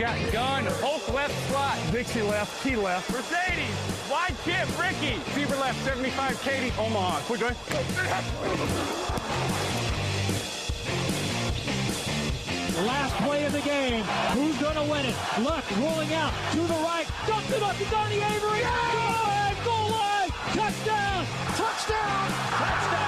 Got gun, Hulk left slot, Dixie left, T left, Mercedes, wide chip, Ricky, Fever left, 75, Katie, Omaha. Quick going. Last play of the game. Who's going to win it? Luck rolling out to the right. Dumps it up to Donnie Avery. Goal line, goal line. Touchdown. Touchdown. Touchdown.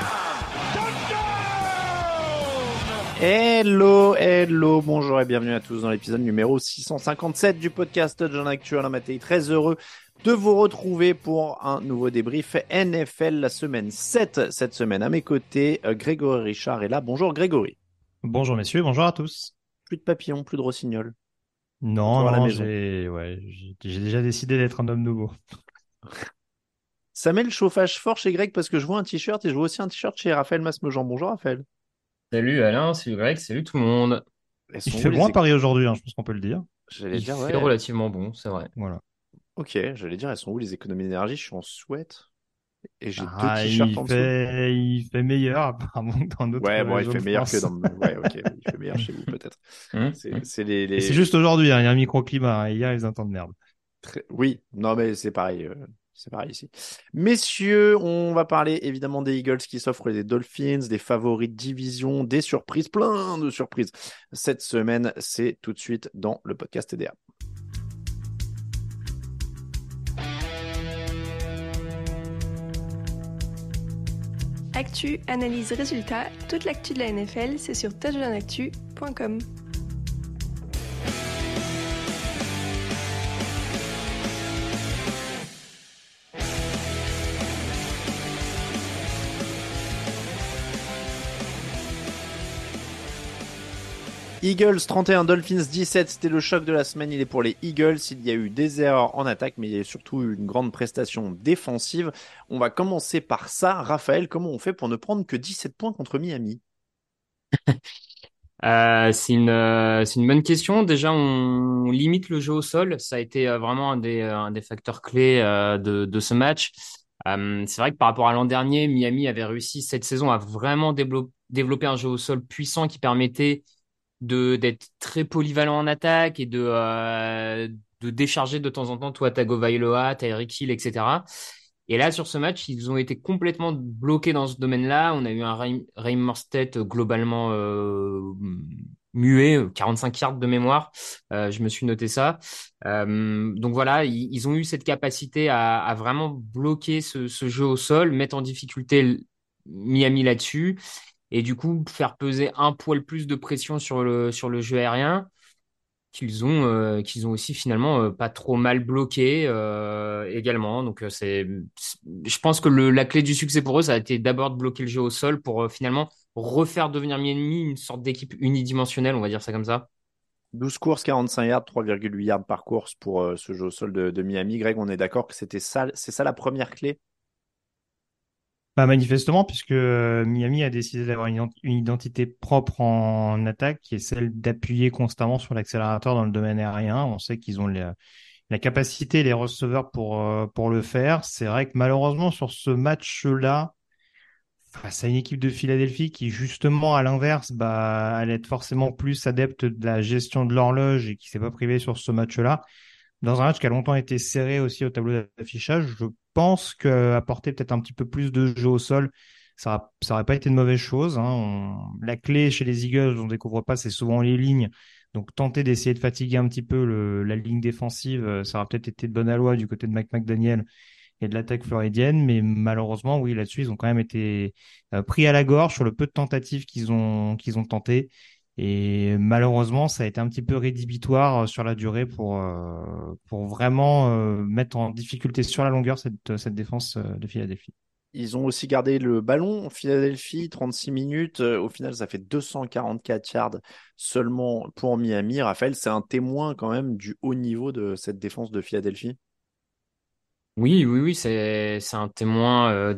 Hello, hello, bonjour et bienvenue à tous dans l'épisode numéro 657 du podcast John Actuel. Matéi, très heureux de vous retrouver pour un nouveau débrief NFL la semaine 7. Cette semaine à mes côtés, euh, Grégory Richard est là. Bonjour Grégory. Bonjour messieurs, bonjour à tous. Plus de papillons, plus de rossignols. Non, non, j'ai ouais, déjà décidé d'être un homme nouveau. Ça met le chauffage fort chez Greg parce que je vois un t-shirt et je vois aussi un t-shirt chez Raphaël Masmejean. Bonjour Raphaël. Salut Alain, salut Greg, salut tout le monde. Elles Il sont fait où, bon à Paris aujourd'hui, hein, je pense qu'on peut le dire. J'allais Il dire, fait ouais. relativement bon, c'est vrai. Voilà. Ok, j'allais dire, elles sont où les économies d'énergie? Je suis en sweat et j'ai Ah, deux t-shirts il en dessous. fait, il fait meilleur apparemment que dans d'autres Ouais, bon, il fait meilleur que dans. Ouais, ok, il fait meilleur chez vous peut-être. Hum, C'est hum. c'est les, les... Et c'est juste aujourd'hui, hein, il y a un microclimat. hein, et Hier, ils entendent merde. Très- Oui, non, mais c'est pareil. euh, C'est pareil ici. Messieurs, on va parler évidemment des Eagles qui s'offrent des Dolphins, des favoris de division, des surprises, plein de surprises. Cette semaine, c'est tout de suite dans le podcast TDA. Actu, analyse, résultat, toute l'actu de la NFL, c'est sur touchdownactu.com. Eagles 31, Dolphins 17, c'était le choc de la semaine. Il est pour les Eagles. Il y a eu des erreurs en attaque, mais il y a surtout eu une grande prestation défensive. On va commencer par ça. Raphaël, comment on fait pour ne prendre que 17 points contre Miami? Euh, c'est une, euh, c'est une bonne question. Déjà, on limite le jeu au sol. Ça a été euh, vraiment un des, facteurs clés de, ce match. C'est vrai que par rapport à l'an dernier, Miami avait réussi cette saison à vraiment dévelop- développer un jeu au sol puissant qui permettait de d'être très polyvalent en attaque et de euh, de décharger de temps en temps toi Tagovailoa, Tyreek Hill, etc. Et là sur ce match, ils ont été complètement bloqués dans ce domaine-là. On a eu un Raheem Raheem Mostert globalement euh, muet, 45 yards de mémoire. Euh, je me suis noté ça. Euh, donc voilà, ils, ont eu cette capacité à, vraiment bloquer ce, ce jeu au sol, mettre en difficulté Miami là-dessus et du coup faire peser un poil plus de pression sur le, sur le jeu aérien qu'ils ont, euh, ont aussi finalement euh, pas trop mal bloqué euh, également. Donc c'est, je pense que la clé du succès pour eux, ça a été d'abord de bloquer le jeu au sol pour finalement refaire devenir Miami une sorte d'équipe unidimensionnelle, on va dire ça comme ça. 12 courses, 45 yards, 3,8 yards par course pour ce jeu au sol de, de Miami. Greg, on est d'accord que c'était ça, c'est ça la première clé Bah, manifestement, puisque euh, Miami a décidé d'avoir une, ident- une identité propre en attaque, qui est celle d'appuyer constamment sur l'accélérateur dans le domaine aérien. On sait qu'ils ont la, capacité, les receveurs pour, euh, pour le faire. C'est vrai que malheureusement, sur ce match-là, face à une équipe de Philadelphie qui, justement, à l'inverse, bah, allait être forcément plus adepte de la gestion de l'horloge et qui s'est pas privé sur ce match-là, dans un match qui a longtemps été serré aussi au tableau d'affichage, je pense qu'apporter peut-être un petit peu plus de jeu au sol, ça, a- ça aurait pas été une mauvaise chose. hein. La clé chez les Eagles, on découvre pas, c'est souvent les lignes. Donc tenter d'essayer de fatiguer un petit peu la ligne défensive, euh, ça aura peut-être été de bonne aloi du côté de Mike McDaniel et de l'attaque floridienne, mais malheureusement, oui, là-dessus, ils ont quand même été euh, pris à la gorge sur le peu de tentatives qu'ils ont qu'ils ont tenté. Et malheureusement, ça a été un petit peu rédhibitoire sur la durée pour pour vraiment mettre en difficulté sur la longueur cette cette défense de Philadelphie. Ils ont aussi gardé le ballon. Philadelphie, 36 minutes. Euh, au final, ça fait 244 yards seulement pour Miami. Raphaël, c'est un témoin quand même du haut niveau de cette défense de Philadelphie. Oui, oui, oui, c'est un témoin euh,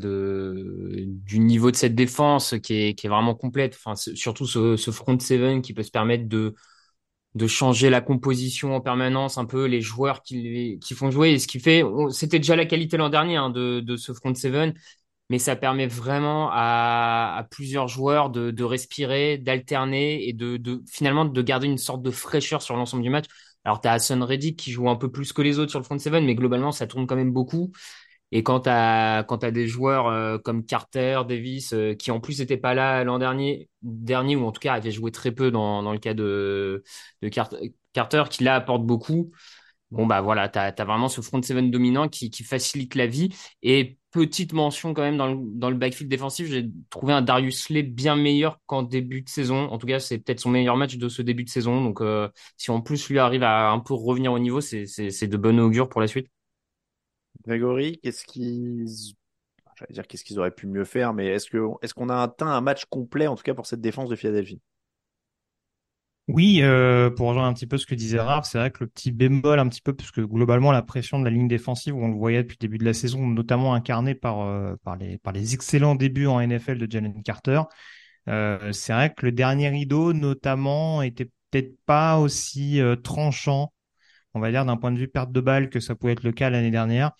du niveau de cette défense qui est vraiment complète. Surtout ce, front seven qui peut se permettre de changer la composition en permanence, un peu les joueurs qui font jouer. Et ce qui fait, c'était déjà la qualité l'an dernier hein, de ce front seven, mais ça permet vraiment à, plusieurs joueurs de, respirer, d'alterner et de, finalement de garder une sorte de fraîcheur sur l'ensemble du match. Alors, tu as Hassan Reddick qui joue un peu plus que les autres sur le front seven, mais globalement, ça tourne quand même beaucoup. Et quand tu as, des joueurs euh, comme Carter, Davis, euh, qui en plus n'étaient pas là l'an dernier, dernier, ou en tout cas avaient joué très peu dans, dans le cas de, de Carter, qui là apporte beaucoup, bon bah voilà, tu as, vraiment ce front seven dominant qui, qui facilite la vie. Et petite mention quand même dans le, dans le backfield défensif, j'ai trouvé un Darius Slay bien meilleur qu'en début de saison. En tout cas, c'est peut-être son meilleur match de ce début de saison. Donc euh, si en plus lui arrive à un peu revenir au niveau, c'est de bonne augure pour la suite. Grégory, qu'est-ce qu'ils j'allais dire qu'est-ce qu'ils auraient pu mieux faire, mais est-ce que est-ce qu'on a atteint un match complet en tout cas pour cette défense de Philadelphie? Oui, euh, pour rejoindre un petit peu ce que disait Raph, c'est vrai que le petit bémol un petit peu, parce que globalement la pression de la ligne défensive, on le voyait depuis le début de la saison, notamment incarnée par euh, par les par les excellents débuts en NFL de Jalen Carter. Euh, c'est vrai que le dernier rideau, notamment, était peut-être pas aussi tranchant, on va dire d'un point de vue perte de balle que ça pouvait être le cas l'année dernière.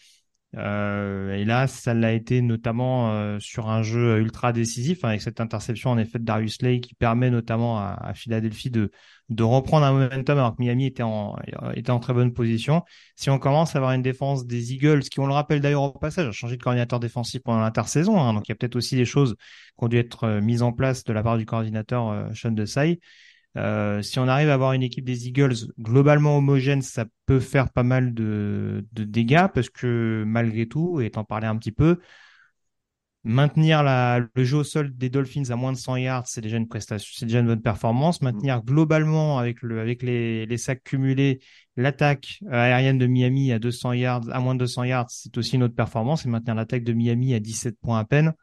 Euh, et là, ça l'a été notamment euh, sur un jeu ultra décisif avec cette interception en effet de Darius Slay qui permet notamment à, à, Philadelphie de de reprendre un momentum alors que Miami était en était en très bonne position. Si on commence à avoir une défense des Eagles qui, on le rappelle d'ailleurs au passage, a changé de coordinateur défensif pendant l'intersaison, hein, donc il y a peut-être aussi des choses qui ont dû être euh, mises en place de la part du coordinateur euh, Sean Desai. Euh, si on arrive à avoir une équipe des Eagles globalement homogène, ça peut faire pas mal de, de dégâts parce que malgré tout, et t'en parlais un petit peu, maintenir la, le jeu au sol des Dolphins à moins de 100 yards, c'est déjà une prestation, c'est déjà une bonne performance. Maintenir globalement avec le, avec les, les sacs cumulés, l'attaque aérienne de Miami à 200 yards, à moins de 200 yards, c'est aussi une autre performance. Et maintenir l'attaque de Miami à 17 points à peine,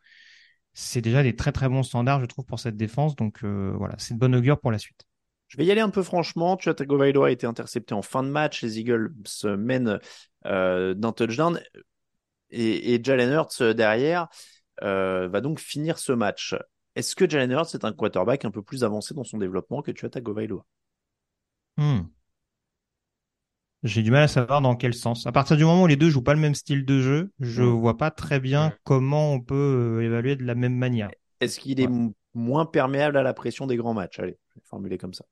c'est déjà des très très bons standards, je trouve, pour cette défense. Donc euh, voilà, c'est une bonne augure pour la suite. Je vais y aller un peu franchement. Tua Tagovailoa a été intercepté en fin de match. Les Eagles se mènent euh, d'un touchdown et, et Jalen Hurts euh, derrière euh, va donc finir ce match. Est-ce que Jalen Hurts est un quarterback un peu plus avancé dans son développement que Tua Tagovailoa? Hmm. J'ai du mal à savoir dans quel sens. À partir du moment où les deux jouent pas le même style de jeu, je vois pas très bien comment on peut euh, évaluer de la même manière. Est-ce qu'il est, moins perméable à la pression des grands matchs? Allez, je vais formuler comme ça.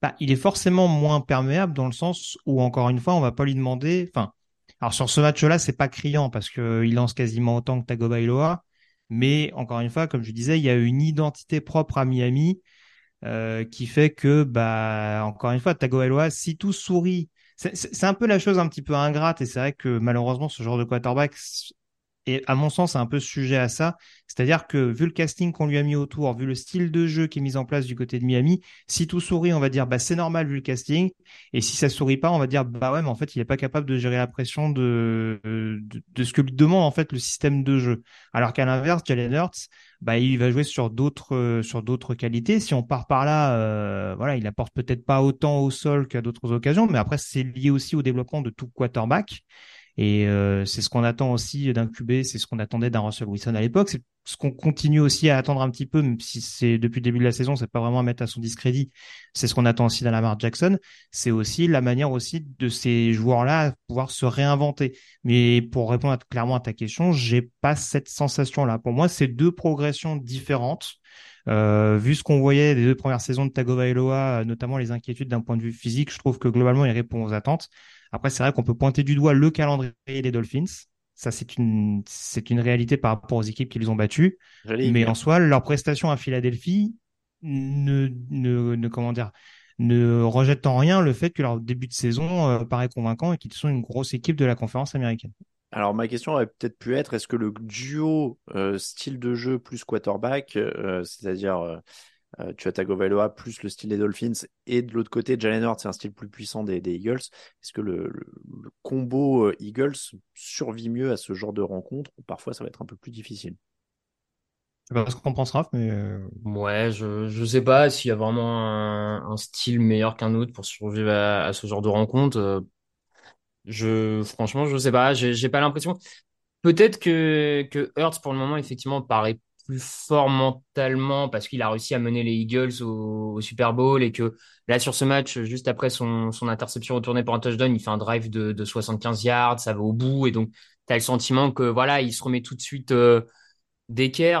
Bah, il est forcément moins perméable dans le sens où, encore une fois, on va pas lui demander. Enfin, alors sur ce match-là, c'est pas criant parce que il lance quasiment autant que Tagovailoa, mais encore une fois, comme je disais, il y a une identité propre à Miami euh, qui fait que, bah, encore une fois, Tagovailoa, si tout sourit, c'est un peu la chose un petit peu ingrate et c'est vrai que malheureusement, ce genre de quarterback et à mon sens, c'est un peu sujet à ça. C'est-à-dire que vu le casting qu'on lui a mis autour, vu le style de jeu qui est mis en place du côté de Miami, si tout sourit, on va dire bah c'est normal vu le casting. Et si ça sourit pas, on va dire bah ouais, mais en fait il est pas capable de gérer la pression de de, ce que lui demande en fait le système de jeu. Alors qu'à l'inverse, Jalen Hurts, bah il va jouer sur d'autres sur d'autres qualités. Si on part par là, euh, voilà, il apporte peut-être pas autant au sol qu'à d'autres occasions, mais après c'est lié aussi au développement de tout quarterback. Et euh, c'est ce qu'on attend aussi d'un QB, c'est ce qu'on attendait d'un Russell Wilson à l'époque. C'est ce qu'on continue aussi à attendre un petit peu, même si c'est depuis le début de la saison, c'est pas vraiment à mettre à son discrédit. C'est ce qu'on attend aussi d'un Lamar Jackson. C'est aussi la manière aussi de ces joueurs-là pouvoir se réinventer. Mais pour répondre clairement à ta question, j'ai pas cette sensation-là. Pour moi, c'est deux progressions différentes. Euh, vu ce qu'on voyait des deux premières saisons de Tagovailoa, notamment les inquiétudes d'un point de vue physique, je trouve que globalement il répond aux attentes. Après, c'est vrai qu'on peut pointer du doigt le calendrier des Dolphins. Ça, c'est une, c'est une réalité par rapport aux équipes qui les ont battues. Mais en soi, leur prestation à Philadelphie ne, ne, ne comment dire, ne rejettent en rien le fait que leur début de saison euh, paraît convaincant et qu'ils sont une grosse équipe de la conférence américaine. Alors ma question aurait peut-être pu être est-ce que le duo euh, style de jeu plus quarterback, euh, c'est-à-dire euh, euh, tu as Tagovailoa plus le style des Dolphins et de l'autre côté Jalen Hurts c'est un style plus puissant des, des Eagles, est-ce que le, le, le combo euh, Eagles survit mieux à ce genre de rencontre ou parfois ça va être un peu plus difficile? Je sais pas ce qu'on pense Raph, mais euh, Ouais, je je sais pas s'il y a vraiment un, un style meilleur qu'un autre pour survivre à, à ce genre de rencontre. Je franchement, je sais pas. J'ai pas l'impression. Peut-être que que Hurts pour le moment effectivement paraît plus fort mentalement parce qu'il a réussi à mener les Eagles au, Super Bowl et que là sur ce match, juste après son son interception retournée pour un touchdown, il fait un drive de de 75 yards, ça va au bout et donc t'as le sentiment que voilà, il se remet tout de suite. euh,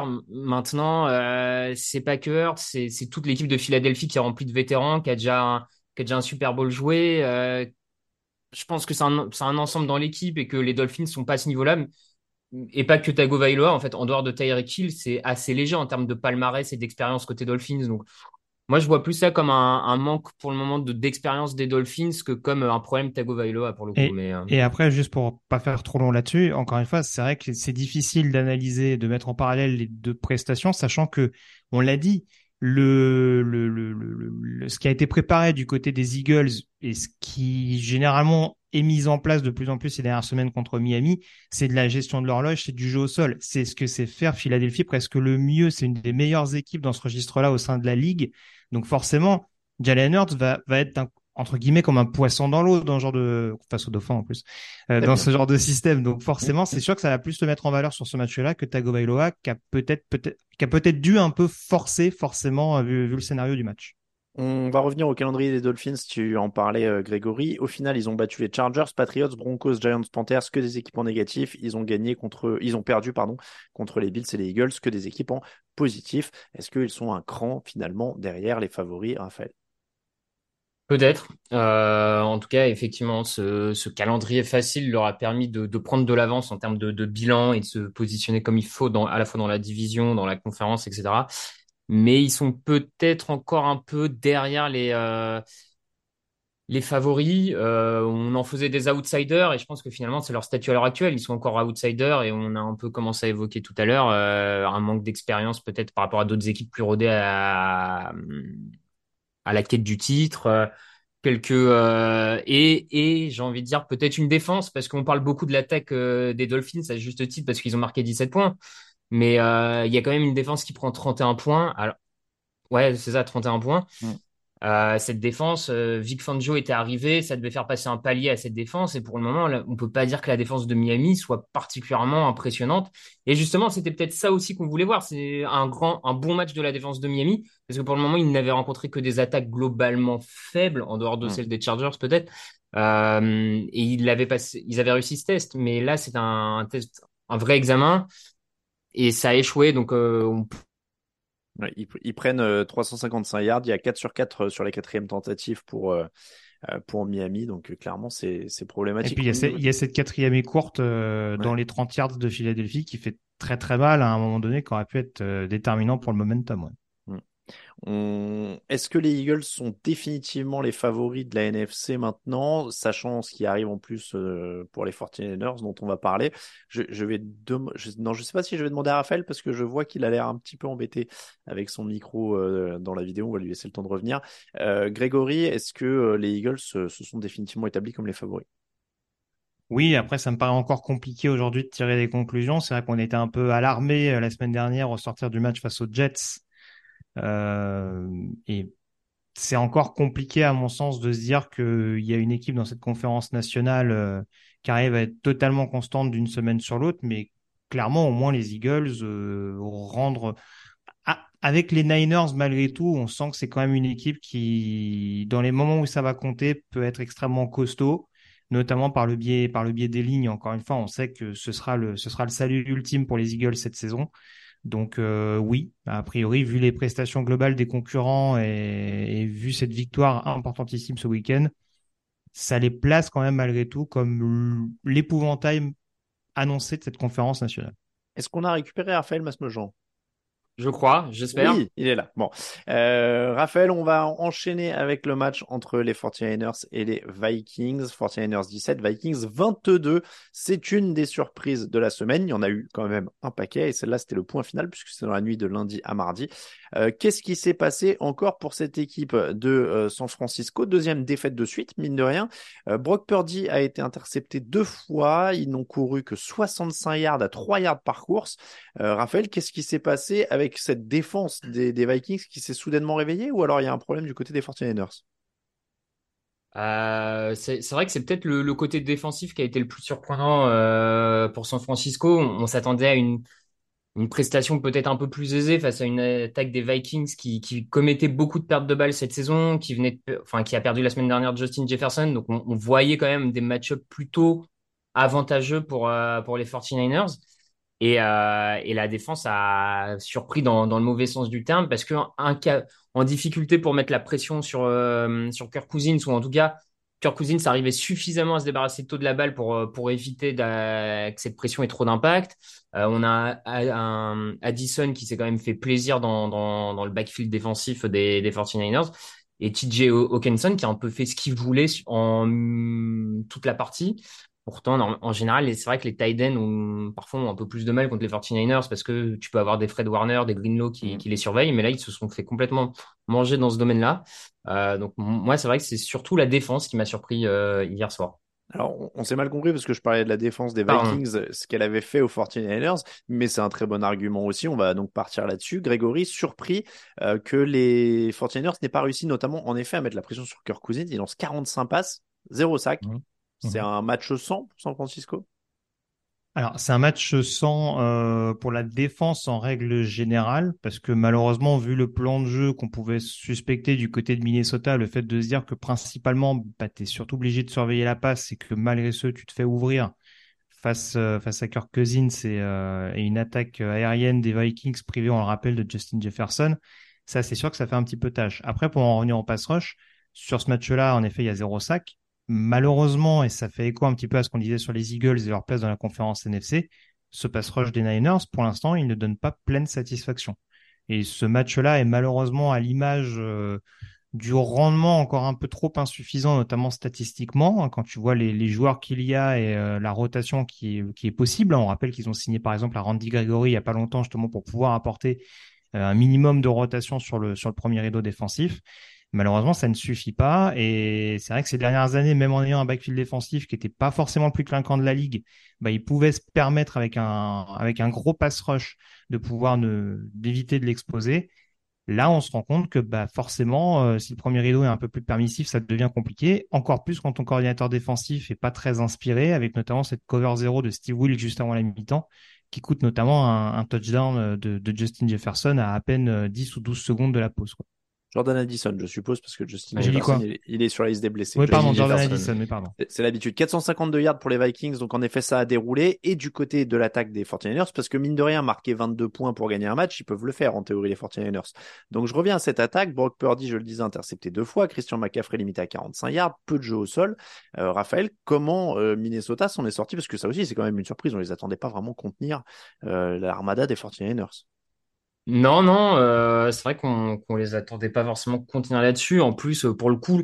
m- maintenant, euh, c'est pas que Hurts, c'est c'est toute l'équipe de Philadelphie qui est remplie de vétérans, qui a déjà qui a déjà un Super Bowl joué. euh, je pense que c'est un, ensemble dans l'équipe et que les Dolphins sont pas à ce niveau-là. Et pas que Tagovailoa, en fait, en dehors de Tyreek Hill, c'est assez léger en termes de palmarès et d'expérience côté Dolphins. Donc, moi, je vois plus ça comme un, un manque pour le moment de d'expérience des Dolphins que comme un problème Tagovailoa pour le coup. Et, Mais euh, et après, juste pour pas faire trop long là-dessus, encore une fois, c'est vrai que c'est difficile d'analyser, de mettre en parallèle les deux prestations, sachant que, on l'a dit, le, le, le, le, ce qui a été préparé du côté des Eagles et ce qui généralement est mis en place de plus en plus ces dernières semaines contre Miami, c'est de la gestion de l'horloge, c'est du jeu au sol. C'est ce que c'est faire Philadelphie presque le mieux. C'est une des meilleures équipes dans ce registre-là au sein de la ligue. Donc forcément, Jalen Hurts va, va être un- entre guillemets comme un poisson dans l'eau dans ce genre de face au dauphin en plus euh, dans bien. ce genre de système donc forcément c'est sûr que ça va plus te mettre en valeur sur ce match-là que Tagovailoa qui a peut-être peut-être qui a peut-être dû un peu forcer forcément euh, vu, vu le scénario du match On va revenir au calendrier des Dolphins, tu en parlais euh, Grégory. Au final, ils ont battu les Chargers, Patriots, Broncos, Giants, Panthers, que des équipes en négatif. Ils ont gagné contre, ils ont perdu pardon contre les Bills et les Eagles, que des équipes en positif. Est-ce qu'ils sont un cran finalement derrière les favoris, Raphaël? Peut-être. Euh, en tout cas, effectivement, ce, calendrier facile leur a permis de, prendre de l'avance en termes de, bilan et de se positionner comme il faut à la fois dans la division, dans la conférence, etc. Mais ils sont peut-être encore un peu derrière les, euh, favoris. Euh, on en faisait des outsiders et je pense que finalement, c'est leur statut à l'heure actuelle. Ils sont encore outsiders et on a un peu commencé à évoquer tout à l'heure un manque d'expérience peut-être par rapport à d'autres équipes plus rodées à la quête du titre. euh, quelques euh, et et j'ai envie de dire peut-être une défense parce qu'on parle beaucoup de l'attaque euh, des Dolphins à juste titre parce qu'ils ont marqué 17 points mais il y a quand même une défense qui prend 31 points alors ouais c'est ça 31 points Mm. Euh, cette défense euh, Vic Fangio était arrivé ça devait faire passer un palier à cette défense et pour le moment là, on peut pas dire que la défense de Miami soit particulièrement impressionnante et justement c'était peut-être ça aussi qu'on voulait voir c'est un grand un bon match de la défense de Miami parce que pour le moment, ils n'avaient rencontré que des attaques globalement faibles, en dehors de Mm. celles des Chargers peut-être. Euh, et ils l'avaient passé, ils avaient réussi ce test, mais là, c'est un, un test, un vrai examen, et ça a échoué. Donc, euh, on- Ouais, ils, ils prennent euh, 355 yards, il y a 4 sur 4 sur la quatrième tentative pour, euh, euh, pour Miami, donc euh, clairement c'est c'est et problématique. puis il y a, ce- il y a cette quatrième et courte euh, dans les 30 yards de Philadelphie qui fait très très mal à un moment donné qui aurait pu être euh, déterminant pour le momentum ouais. Est-ce que les Eagles sont définitivement les favoris de la NFC maintenant, sachant ce qui arrive en plus euh, pour les 49ers dont on va parler? Je, je vais je... Sais pas si je vais demander à Raphaël parce que je vois qu'il a l'air un petit peu embêté avec son micro euh, dans la vidéo. On va lui laisser le temps de revenir. Euh, Grégory, est-ce que euh, les Eagles se, sont définitivement établis comme les favoris? Oui, après, ça me paraît encore compliqué aujourd'hui de tirer des conclusions. C'est vrai qu'on était un peu alarmé la semaine dernière au sortir du match face aux Jets. Euh, et c'est encore compliqué, à mon sens, de se dire qu'il y a une équipe dans cette conférence nationale euh, qui arrive à être totalement constante d'une semaine sur l'autre. Mais clairement, au moins, les Eagles euh, rendre... Ah, avec les Niners, malgré tout, on sent que c'est quand même une équipe qui, dans les moments où ça va compter, peut être extrêmement costaud notamment par le biais par le biais des lignes. Encore une fois, on sait que ce sera le ce sera le salut ultime pour les Eagles cette saison. Donc euh, oui, a priori, vu les prestations globales des concurrents et, vu cette victoire importantissime ce week-end, ça les place quand même malgré tout comme l'épouvantail annoncé de cette conférence nationale. Est-ce qu'on a récupéré Raphaël Masmejean? Je crois, j'espère. Il est là. Bon, euh, Raphaël, on va enchaîner avec le match entre les 49ers et les Vikings. 49ers 17, Vikings 22. C'est une des surprises de la semaine. Il y en a eu quand même un paquet et celle-là, c'était le point final puisque c'est dans la nuit de lundi à mardi. Euh, Qu'est-ce qui s'est passé encore pour cette équipe de euh, San Francisco? Deuxième défaite de suite, mine de rien. Euh, Brock Purdy a été intercepté deux fois. Ils n'ont couru que 65 yards à 3 yards par course. Raphaël, qu'est-ce qui s'est passé avec cette défense des, Vikings qui s'est soudainement réveillée ou alors il y a un problème du côté des 49ers Euh, c'est vrai que c'est peut-être le, côté défensif qui a été le plus surprenant pour San Francisco. On s'attendait à une, une prestation peut-être un peu plus aisée face à une attaque des Vikings qui, commettait beaucoup de pertes de balles cette saison, qui venait enfin qui a perdu la semaine dernière Justin Jefferson. Donc on, voyait quand même des match-ups plutôt avantageux pour euh, pour les 49ers. Et, euh, et la défense a surpris dans, dans le mauvais sens du terme parce que un cas en difficulté pour mettre la pression sur euh, sur Kirk Cousins ou en tout cas Kirk Cousins arrivait suffisamment à se débarrasser tôt de la balle pour euh, pour éviter que cette pression ait trop d'impact. Euh, on a un Addison qui s'est quand même fait plaisir dans dans dans le backfield défensif des des 49ers et TJ Hawkinson qui a un peu fait ce qu'il voulait en toute la partie. Pourtant, en, général, c'est vrai que les tight ends ont parfois ont un peu plus de mal contre les 49ers parce que tu peux avoir des Fred Warner, des Greenlaw qui, Mhm. qui les surveillent, mais là, ils se sont fait complètement manger dans ce domaine-là. Euh, donc, moi, c'est vrai que c'est surtout la défense qui m'a surpris euh, hier soir. Alors, on, on s'est mal compris parce que je parlais de la défense des. Vikings, ce qu'elle avait fait aux 49ers, mais c'est un très bon argument aussi. On va donc partir là-dessus. Grégory, surpris euh, que les 49ers n'aient pas réussi, notamment, en effet, à mettre la pression sur Kirk Cousins. Il lance 45 passes, zéro sac. Mhm. C'est Mhm. un match 100 pour San Francisco? Alors, c'est un match sans euh, pour la défense en règle générale, parce que malheureusement, vu le plan de jeu qu'on pouvait suspecter du côté de Minnesota, le fait de se dire que principalement, bah, tu es surtout obligé de surveiller la passe et que malgré ce, tu te fais ouvrir face, euh, face à Kirk Cousins et, euh, et une attaque aérienne des Vikings privée, on le rappelle, de Justin Jefferson, ça, c'est sûr que ça fait un petit peu tâche. Après, pour en revenir au pass rush, sur ce match-là, en effet, il y a zéro sac. Malheureusement, et ça fait écho un petit peu à ce qu'on disait sur les Eagles et leur place dans la conférence NFC, ce pass rush des Niners, pour l'instant, il ne donne pas pleine satisfaction. Et ce match-là est malheureusement à l'image euh, du rendement encore un peu trop insuffisant, notamment statistiquement, hein, quand tu vois les, joueurs qu'il y a et euh, la rotation qui est, possible. hein. On rappelle qu'ils ont signé par exemple à Randy Gregory il y a pas longtemps justement pour pouvoir apporter euh, un minimum de rotation sur le, sur le premier rideau défensif. Malheureusement, ça ne suffit pas. Et c'est vrai que ces dernières années, même en ayant un backfield défensif qui n'était pas forcément le plus clinquant de la ligue, bah, il pouvait se permettre avec un, avec un gros pass rush de pouvoir ne, d'éviter de l'exposer. Là, on se rend compte que bah, forcément, euh, si le premier rideau est un peu plus permissif, ça devient compliqué. Encore plus quand ton coordinateur défensif est pas très inspiré, avec notamment cette cover zéro de Steve Wilkes juste avant la mi-temps, qui coûte notamment un, touchdown de, de Justin Jefferson à à peine euh, 10 ou 12 secondes de la pause. Jordan Addison, je suppose, parce que Justin Ah, Jefferson, il, est- il est sur la liste des blessés. Oui, pardon, Justin Jordan Jefferson. Addison, mais pardon. C'est- C'est l'habitude. 452 yards pour les Vikings, donc en effet ça a déroulé. Et du côté de l'attaque des 49ers, parce que mine de rien, marquer 22 points pour gagner un match, ils peuvent le faire en théorie les 49ers. Donc je reviens à cette attaque. Brock Purdy, je le disais, intercepté deux fois. Christian McCaffrey limité à 45 yards, peu de jeu au sol. Euh, Raphaël, comment euh, Minnesota s'en est sorti? Parce que ça aussi c'est quand même une surprise, on les attendait pas vraiment contenir euh, l'armada des 49ers. Non, non, euh, c'est vrai qu'on qu'on les attendait pas forcément continuer là-dessus. En plus, euh, pour le coup,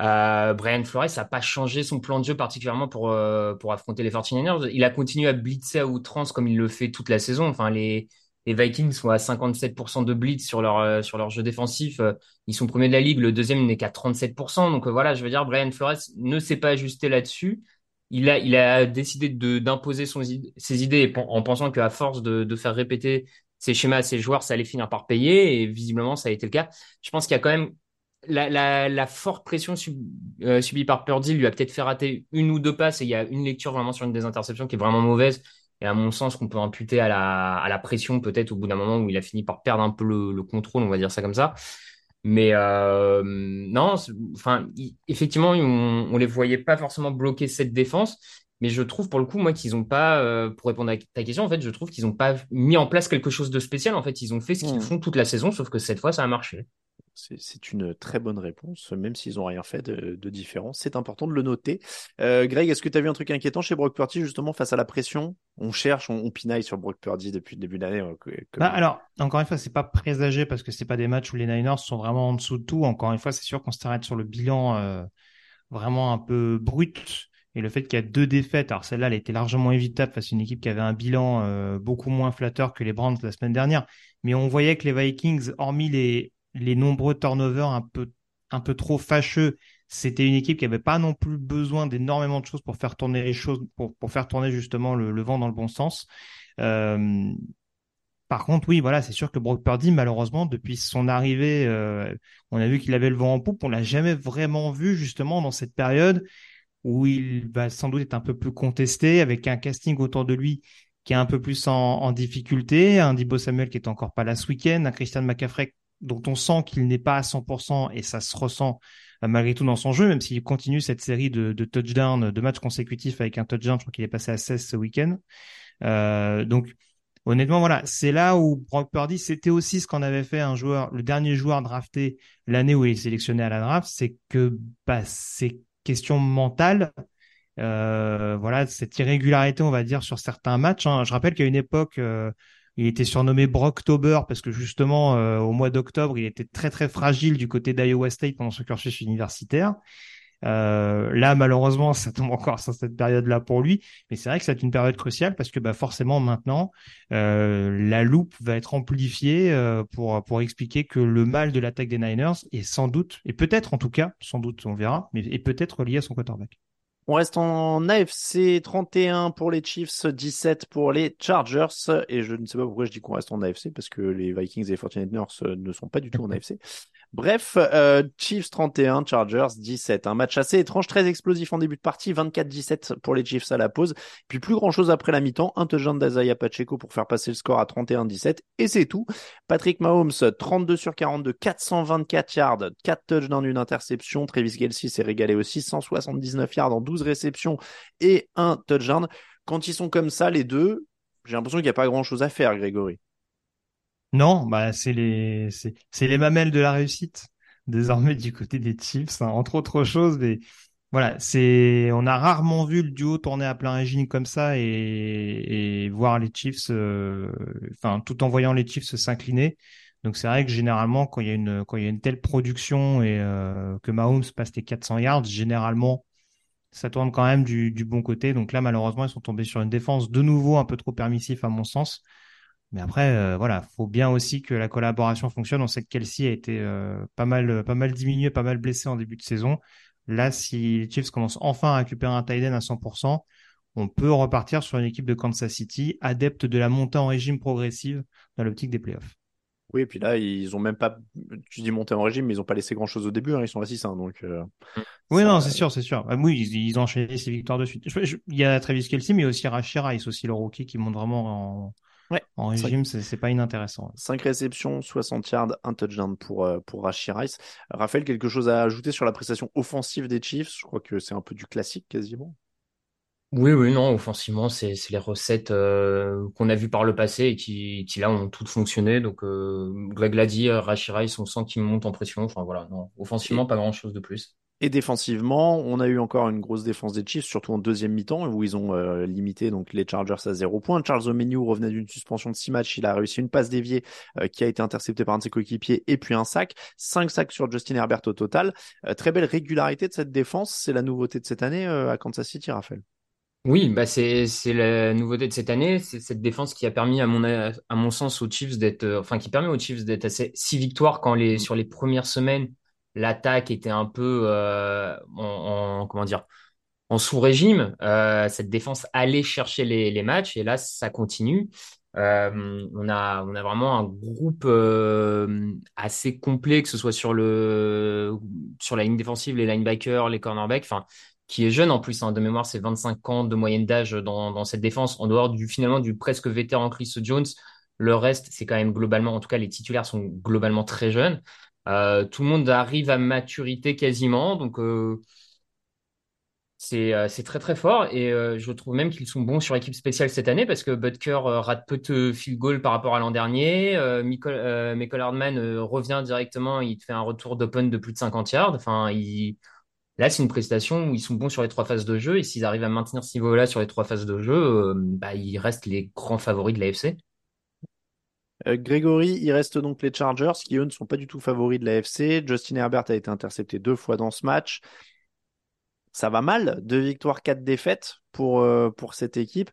euh, Brian Flores n'a pas changé son plan de jeu particulièrement pour, euh, pour affronter les 49ers. Il a continué à blitzer à outrance comme il le fait toute la saison. Enfin, les, les Vikings sont à 57% de blitz sur leur, euh, sur leur jeu défensif. Euh, Ils sont premiers de la ligue. Le deuxième n'est qu'à 37%. Donc euh, voilà, je veux dire, Brian Flores ne s'est pas ajusté là-dessus. Il a, il a décidé de, d'imposer ses idées en pensant qu'à force de, de faire répéter ses schémas à ses joueurs, ça allait finir par payer. Et visiblement, ça a été le cas. Je pense qu'il y a quand même la, forte pression euh, subie par Purdy lui a peut-être fait rater une ou deux passes et il y a une lecture vraiment sur une des interceptions qui est vraiment mauvaise et à mon sens qu'on peut imputer à la, pression peut-être au bout d'un moment où il a fini par perdre un peu le, le contrôle, on va dire ça comme ça. Mais euh, non, enfin, effectivement, on, on les voyait pas forcément bloquer cette défense, mais je trouve pour le coup, moi, qu'ils ont pas, euh, pour répondre à ta question, en fait, je trouve qu'ils ont pas mis en place quelque chose de spécial. En fait, ils ont fait ce qu'ils Hmm. font toute la saison, sauf que cette fois, ça a marché. C'est une très bonne réponse, même s'ils n'ont rien fait de, de différent. C'est important de le noter. Euh, Greg, est-ce que tu as vu un truc inquiétant chez Brock Purdy, justement, face à la pression? On cherche, on, on, pinaille sur Brock Purdy depuis le début de l'année. Comme... Bah, alors, encore une fois, c'est pas présagé parce que c'est pas des matchs où les Niners sont vraiment en dessous de tout. Encore une fois, c'est sûr qu'on s'arrête sur le bilan euh, vraiment un peu brut. Et le fait qu'il y a deux défaites, alors celle-là, elle était largement évitable face à une équipe qui avait un bilan euh, beaucoup moins flatteur que les Browns la semaine dernière. Mais on voyait que les Vikings, hormis les nombreux turnovers un peu, trop fâcheux. C'était une équipe qui avait pas non plus besoin d'énormément de choses pour faire tourner les choses, pour, faire tourner justement le, le, vent dans le bon sens. Euh, par contre, oui, voilà, c'est sûr que Brock Purdy, malheureusement, depuis son arrivée, euh, on a vu qu'il avait le vent en poupe. On l'a jamais vraiment vu justement dans cette période où il va sans doute être un peu plus contesté, avec un casting autour de lui qui est un peu plus en, difficulté, un Dibo Samuel qui est encore pas là ce week-end, un Christian McCaffrey dont on sent qu'il n'est pas à 100% et ça se ressent euh, malgré tout dans son jeu, même s'il continue cette série de, de touchdowns, de matchs consécutifs avec un touchdown, je crois qu'il est passé à 16 ce week-end. Euh, donc honnêtement, voilà, c'est là où Brock Purdy, c'était aussi ce qu'on avait fait un joueur, le dernier joueur drafté l'année où il est sélectionné à la draft, c'est que bah, c'est question mentale. Euh, voilà, cette irrégularité, on va dire, sur certains matchs. Hein. Je rappelle qu'à une époque, euh, il était surnommé Brocktober parce que justement, euh, au mois d'octobre, il était très très fragile du côté d'Iowa State pendant son cursus universitaire. Euh, là, malheureusement, ça tombe encore sur cette période-là pour lui, mais c'est vrai que c'est une période cruciale parce que bah, forcément maintenant, euh, la loupe va être amplifiée euh, pour pour expliquer que le mal de l'attaque des Niners est sans doute, et peut-être en tout cas, sans doute, on verra, mais est peut-être lié à son quarterback. On reste en AFC 31 pour les Chiefs, 17 pour les Chargers. Et je ne sais pas pourquoi je dis qu'on reste en AFC parce que les Vikings et les 49ers ne sont pas du tout en AFC. Bref, euh, Chiefs 31, Chargers 17. Un match assez étrange, très explosif en début de partie, 24-17 pour les Chiefs à la pause. Puis plus grand chose après la mi-temps, un touchdown d'Azaya Pacheco pour faire passer le score à 31-17 et c'est tout. Patrick Mahomes 32 sur 42, 424 yards, 4 touchdowns, une interception. Travis Kelsey s'est régalé aussi, 179 yards en 12 réceptions et un touchdown. Quand ils sont comme ça, les deux, j'ai l'impression qu'il n'y a pas grand chose à faire, Grégory. Non, bah c'est les c'est les mamelles de la réussite désormais du côté des Chiefs, hein, entre autres choses. Mais voilà, c'est on a rarement vu le duo tourner à plein régime comme ça et, et voir les Chiefs, euh, enfin tout en voyant les Chiefs s'incliner. Donc c'est vrai que généralement quand il y a une quand il y a une telle production et euh, que Mahomes passe les 400 yards, généralement ça tourne quand même du, du bon côté. Donc là malheureusement ils sont tombés sur une défense de nouveau un peu trop permissif à mon sens. Mais après, euh, voilà, faut bien aussi que la collaboration fonctionne. On sait que Kelsey a été euh, pas mal, pas mal diminué, pas mal blessé en début de saison. Là, si les Chiefs commencent enfin à récupérer un tight end à 100%, on peut repartir sur une équipe de Kansas City adepte de la montée en régime progressive dans l'optique des playoffs. Oui, et puis là, ils ont même pas, tu dis monter en régime, mais ils ont pas laissé grand chose au début, hein, ils sont à 6 hein, donc. Euh, oui, ça... non, c'est sûr, c'est sûr. Oui, ils, ils, ont enchaîné ces victoires de suite. il y a Travis Kelsey, mais aussi Rashid Rice, aussi le rookie qui monte vraiment en, Ouais, en régime, c'est pas inintéressant. 5 réceptions, 60 yards, un touchdown pour, euh, pour Rashid Rice. Raphaël, quelque chose à ajouter sur la prestation offensive des Chiefs? Je crois que c'est un peu du classique quasiment. Oui, oui, non, offensivement, c'est les recettes euh, qu'on a vues par le passé et qui, qui là ont toutes fonctionné. Donc, euh, Greg l'a dit, Rashid Rice, on sent qu'il monte en pression. Enfin voilà, non, offensivement, pas grand chose de plus. Et défensivement, on a eu encore une grosse défense des Chiefs, surtout en deuxième mi-temps, où ils ont euh, limité donc les Chargers à zéro point. Charles Omeniu revenait d'une suspension de six matchs, il a réussi une passe déviée euh, qui a été interceptée par un de ses coéquipiers et puis un sac. Cinq sacs sur Justin Herbert au total. Euh, très belle régularité de cette défense, c'est la nouveauté de cette année à Kansas City, Raphaël. Oui, bah c'est la nouveauté de cette année, c'est cette défense qui a permis à mon à mon sens aux Chiefs d'être, enfin qui permet aux Chiefs d'être assez six victoires quand les sur les premières semaines l'attaque était un peu euh, en, en sous-régime. Euh, cette défense allait chercher les, matchs et là ça continue. Euh, on a on a vraiment un groupe assez complet que ce soit sur la ligne défensive, les linebackers, les cornerbacks, enfin qui est jeune en plus hein, de mémoire, c'est 25 ans de moyenne d'âge dans, dans cette défense en dehors du finalement du presque vétéran Chris Jones. Le reste, c'est quand même globalement, en tout cas, les titulaires sont globalement très jeunes. Euh, tout le monde arrive à maturité quasiment, donc euh, C'est euh, c'est très très fort et je trouve même qu'ils sont bons sur équipe spéciale cette année parce que Butker rate peu de field goal par rapport à l'an dernier. Michael, Hardman revient directement, il fait un retour d'open de plus de 50 yards. Enfin, là c'est une prestation où ils sont bons sur les trois phases de jeu et s'ils arrivent à maintenir ce niveau-là sur les trois phases de jeu, bah, ils restent les grands favoris de l'AFC. Euh, Grégory, il reste donc les Chargers qui eux ne sont pas du tout favoris de la FC. Justin Herbert a été intercepté deux fois dans ce match. Ça va mal, deux victoires, quatre défaites pour, euh, cette équipe.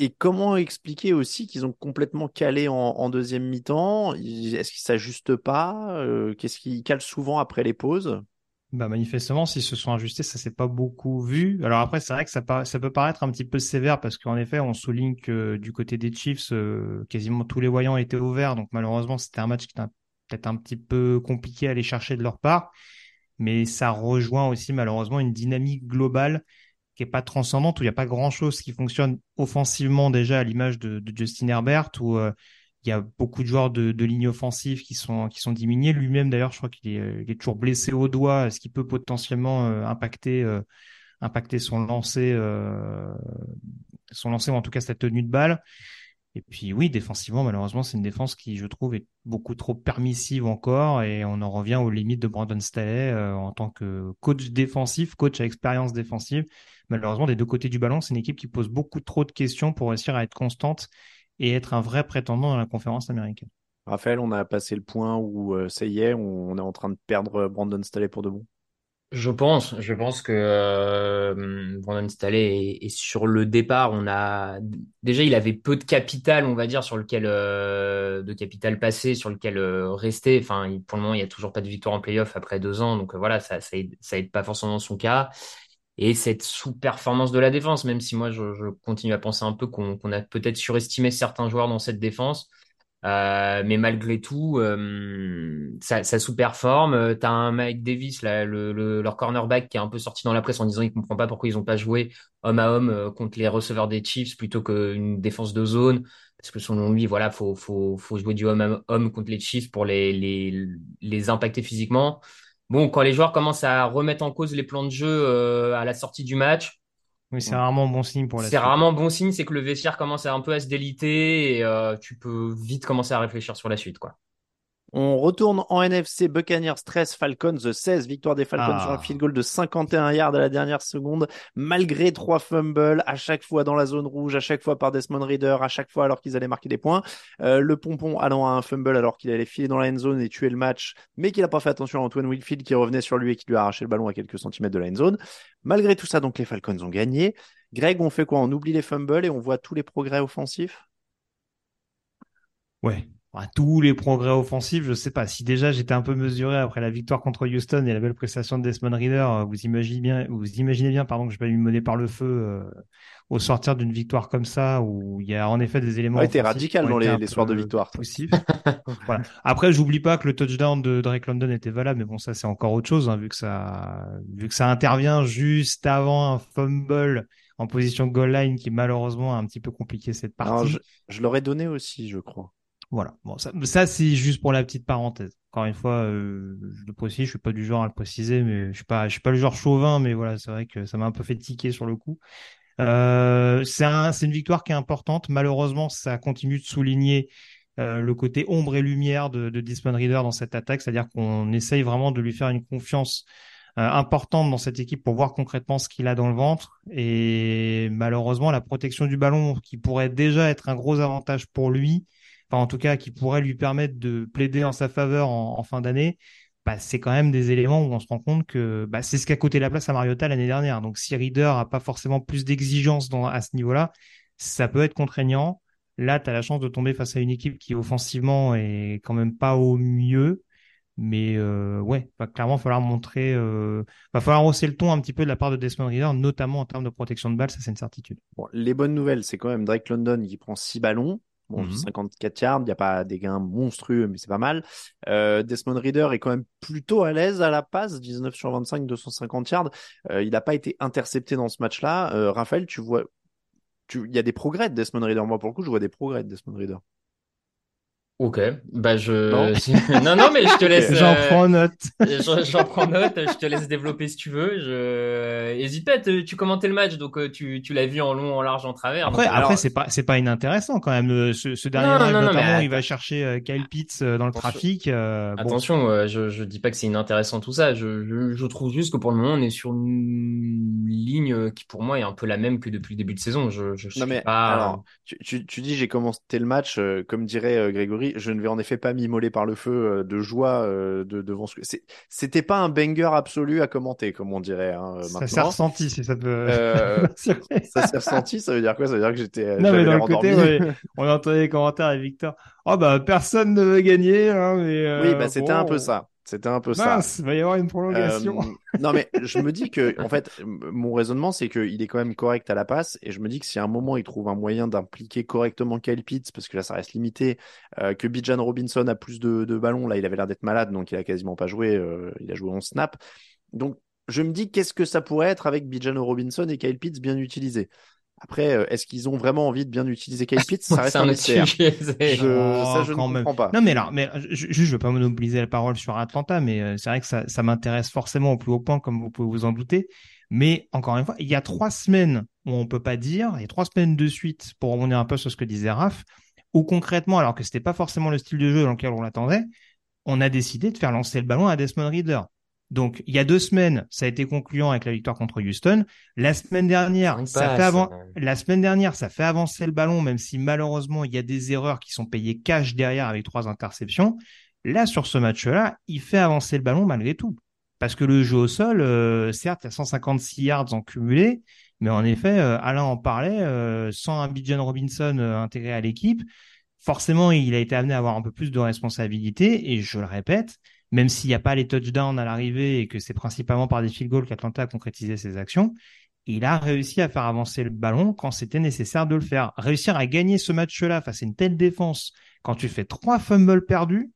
Et comment expliquer aussi qu'ils ont complètement calé en, deuxième mi-temps? Est-ce qu'ils s'ajustent pas? Euh, Qu'est-ce qu'ils calent souvent après les pauses? Bah manifestement, s'ils se sont ajustés, ça s'est pas beaucoup vu. Alors après, c'est vrai que ça, peut paraître un petit peu sévère parce qu'en effet, on souligne que du côté des Chiefs, euh, quasiment tous les voyants étaient ouverts. Donc malheureusement, c'était un match qui était peut-être un petit peu compliqué à aller chercher de leur part. Mais ça rejoint aussi malheureusement une dynamique globale qui est pas transcendante, où il n'y a pas grand-chose qui fonctionne offensivement déjà à l'image de, de Justin Herbert, euh, il y a beaucoup de joueurs de, ligne offensive qui sont, qui sont diminués. Lui-même, d'ailleurs, je crois qu'il est, toujours blessé au doigt, ce qui peut potentiellement euh, impacter, euh, impacter son lancer, euh, son lancer ou en tout cas sa tenue de balle? Et puis oui, défensivement, malheureusement, c'est une défense qui, je trouve, est beaucoup trop permissive encore et on en revient aux limites de Brandon Staley en tant que coach défensif, coach à expérience défensive. Malheureusement, des deux côtés du ballon, c'est une équipe qui pose beaucoup trop de questions pour réussir à être constante et être un vrai prétendant dans la conférence américaine. Raphaël, on a passé le point où euh, ça y est, on, est en train de perdre Brandon Staley pour de bon. Je pense, je pense que euh, Brandon Staley est, est sur le départ. On a déjà, il avait peu de capital, on va dire, sur lequel euh, de capital passé, sur lequel euh, rester. Enfin, il- pour le moment, il y a toujours pas de victoire en playoff après deux ans, donc euh, voilà, ça, ça aide, ça aide pas forcément son cas. Et cette sous-performance de la défense, même si moi, je, je continue à penser un peu qu'on qu'on a peut-être surestimé certains joueurs dans cette défense. Euh, mais malgré tout, euh, ça, ça sous-performe. Euh, T'as un Mike Davis, là, le, le- leur cornerback, qui est un peu sorti dans la presse en disant qu'il comprend pas pourquoi ils ont pas joué homme à homme euh, contre les receveurs des Chiefs plutôt qu'une défense de zone. Parce que selon lui, voilà, faut, faut, faut jouer du homme à homme contre les Chiefs pour les, les, les impacter physiquement. Bon, quand les joueurs commencent à remettre en cause les plans de jeu euh, à la sortie du match, Oui, c'est rarement bon signe pour la c'est rarement bon signe, c'est que le vestiaire commence à un peu à se déliter et euh, tu peux vite commencer à réfléchir sur la suite, quoi. On retourne en NFC, Buccaneers 13, Falcons 16, victoire des Falcons Ah. sur un field goal de 51 yards à la dernière seconde, malgré trois fumbles, à chaque fois dans la zone rouge, à chaque fois par Desmond Reader, à chaque fois alors qu'ils allaient marquer des points. Euh, le pompon allant à un fumble alors qu'il allait filer dans la end zone et tuer le match, mais qu'il n'a pas fait attention à Antoine Wilfield qui revenait sur lui et qui lui a arraché le ballon à quelques centimètres de la end zone. Malgré tout ça, donc les Falcons ont gagné. Greg, on fait quoi? On oublie les fumbles et on voit tous les progrès offensifs? Ouais. Tous les progrès offensifs, je sais pas. Si déjà j'étais un peu mesuré après la victoire contre Houston et la belle prestation de Desmond Reader, euh, vous imaginez bien, vous imaginez bien, pardon, que je vais lui mener par le feu euh, au sortir d'une victoire comme ça où il y a en effet des éléments. Ouais, t'es radical dans les, les soirs de victoire. voilà. Après, j'oublie pas que le touchdown de Drake London était valable, mais bon, ça c'est encore autre chose, hein, vu que ça, vu que ça intervient juste avant un fumble en position goal line qui malheureusement a un petit peu compliqué cette partie. Je l'aurais donné aussi, je crois. Voilà. Bon, ça, c'est juste pour la petite parenthèse. Encore une fois, euh, je le précise, je suis pas du genre à le préciser, mais je suis pas, je suis pas le genre chauvin, mais voilà, c'est vrai que ça m'a un peu fait tiquer sur le coup. Euh, c'est un, une victoire qui est importante. Malheureusement, ça continue de souligner euh, le côté ombre et lumière de, de Reader dans cette attaque, c'est-à-dire qu'on essaye vraiment de lui faire une confiance importante dans cette équipe pour voir concrètement ce qu'il a dans le ventre. Et malheureusement, la protection du ballon, qui pourrait déjà être un gros avantage pour lui, en tout cas qui pourrait lui permettre de plaider en sa faveur en, fin d'année, bah, c'est quand même des éléments où on se rend compte que bah, c'est ce qu'a coûté la place à Mariota l'année dernière. Donc si Reader a pas forcément plus d'exigences à ce niveau-là, ça peut être contraignant. Là, tu as la chance de tomber face à une équipe qui offensivement est quand même pas au mieux. Mais euh, ouais, va clairement falloir montrer, euh, va falloir hausser le ton un petit peu de la part de Desmond Reader, notamment en termes de protection de balle, ça c'est une certitude. Les bonnes nouvelles, c'est quand même Drake London qui prend 6 ballons. Bon, Mhm. 54 yards, il n'y a pas des gains monstrueux, mais c'est pas mal. Euh, Desmond Reader est quand même plutôt à l'aise à la passe, 19 sur 25, 250 yards. Euh, il n'a pas été intercepté dans ce match-là. Euh, Raphaël, tu vois, tu, il y a des progrès de Desmond Reader. Moi, pour le coup, je vois des progrès de Desmond Reader. Ok, bah je Non non non mais je te laisse J'en euh, prends note. j'en prends note, je te laisse développer si tu veux. Je hésite pas, te- tu commentais le match donc euh, tu tu l'as vu en long, en large, en travers. Après, donc, après alors- c'est pas c'est pas inintéressant quand même. euh, Ce, ce dernier Non, drive non, non, notamment, mais il va chercher Kyle Pitts dans le Attention. trafic. euh, bon. Attention, je, je dis pas que c'est inintéressant tout ça. Je, je, je trouve juste que pour le moment, on est sur une ligne qui pour moi est un peu la même que depuis le début de saison. Je, je Non suis mais pas. alors, tu, tu, tu dis j'ai commencé le match, comme dirait Grégory, je ne vais en effet pas m'immoler par le feu euh, de joie euh, de, devant ce que... C'était pas un banger absolu à commenter, comme on dirait hein, euh, Ça s'est ressenti si ça peut. Euh, ça s'est ressenti, ça veut dire quoi? Ça veut dire que j'étais Non, mais d'un côté, ouais, on a entendu les commentaires avec Victor. Oh bah personne ne veut gagner, hein, mais euh, Oui, bah c'était un peu ça. C'était un peu ça. Mince, il va y avoir une prolongation. Euh, non, mais je me dis que, en fait, mon raisonnement, c'est qu'il est quand même correct à la passe. Et je me dis que si à un moment, il trouve un moyen d'impliquer correctement Kyle Pitts, parce que là, ça reste limité, euh, que Bijan Robinson a plus de, de ballons. Là, il avait l'air d'être malade, donc il a quasiment pas joué. euh, il a joué 11 snaps. Donc, je me dis, qu'est-ce que ça pourrait être avec Bijan Robinson et Kyle Pitts bien utilisés? Après, euh, est-ce qu'ils ont vraiment envie de bien utiliser Kyle Pitts? Ça reste un mystère. sujet. c'est- Je, Oh, ça, je ne quand même. comprends pas. Non mais alors, mais euh, juste, je veux pas monopoliser la parole sur Atlanta, mais euh, c'est vrai que ça, ça m'intéresse forcément au plus haut point, comme vous pouvez vous en douter. Mais encore une fois, il y a trois semaines où on peut pas dire, il y a trois semaines de suite pour remonter un peu sur ce que disait Raph, où concrètement, alors que c'était pas forcément le style de jeu dans lequel on l'attendait, on a décidé de faire lancer le ballon à Desmond Reader. Donc, il y a deux semaines, ça a été concluant avec la victoire contre Houston. La semaine dernière, ça passe, fait avant, la semaine dernière, ça fait avancer le ballon, même si malheureusement, il y a des erreurs qui sont payées cash derrière avec trois interceptions. Là, sur ce match-là, il fait avancer le ballon malgré tout. Parce que le jeu au sol, euh, certes, il y a 156 yards en cumulé, mais en effet, euh, Alain en parlait, euh, sans un Bijan Robinson intégré à l'équipe, forcément, il a été amené à avoir un peu plus de responsabilités. Et je le répète, même s'il n'y a pas les touchdowns à l'arrivée et que c'est principalement par des field goals qu'Atlanta a concrétisé ses actions, il a réussi à faire avancer le ballon quand c'était nécessaire de le faire. Réussir à gagner ce match-là face à une telle défense, quand tu fais trois fumbles perdus,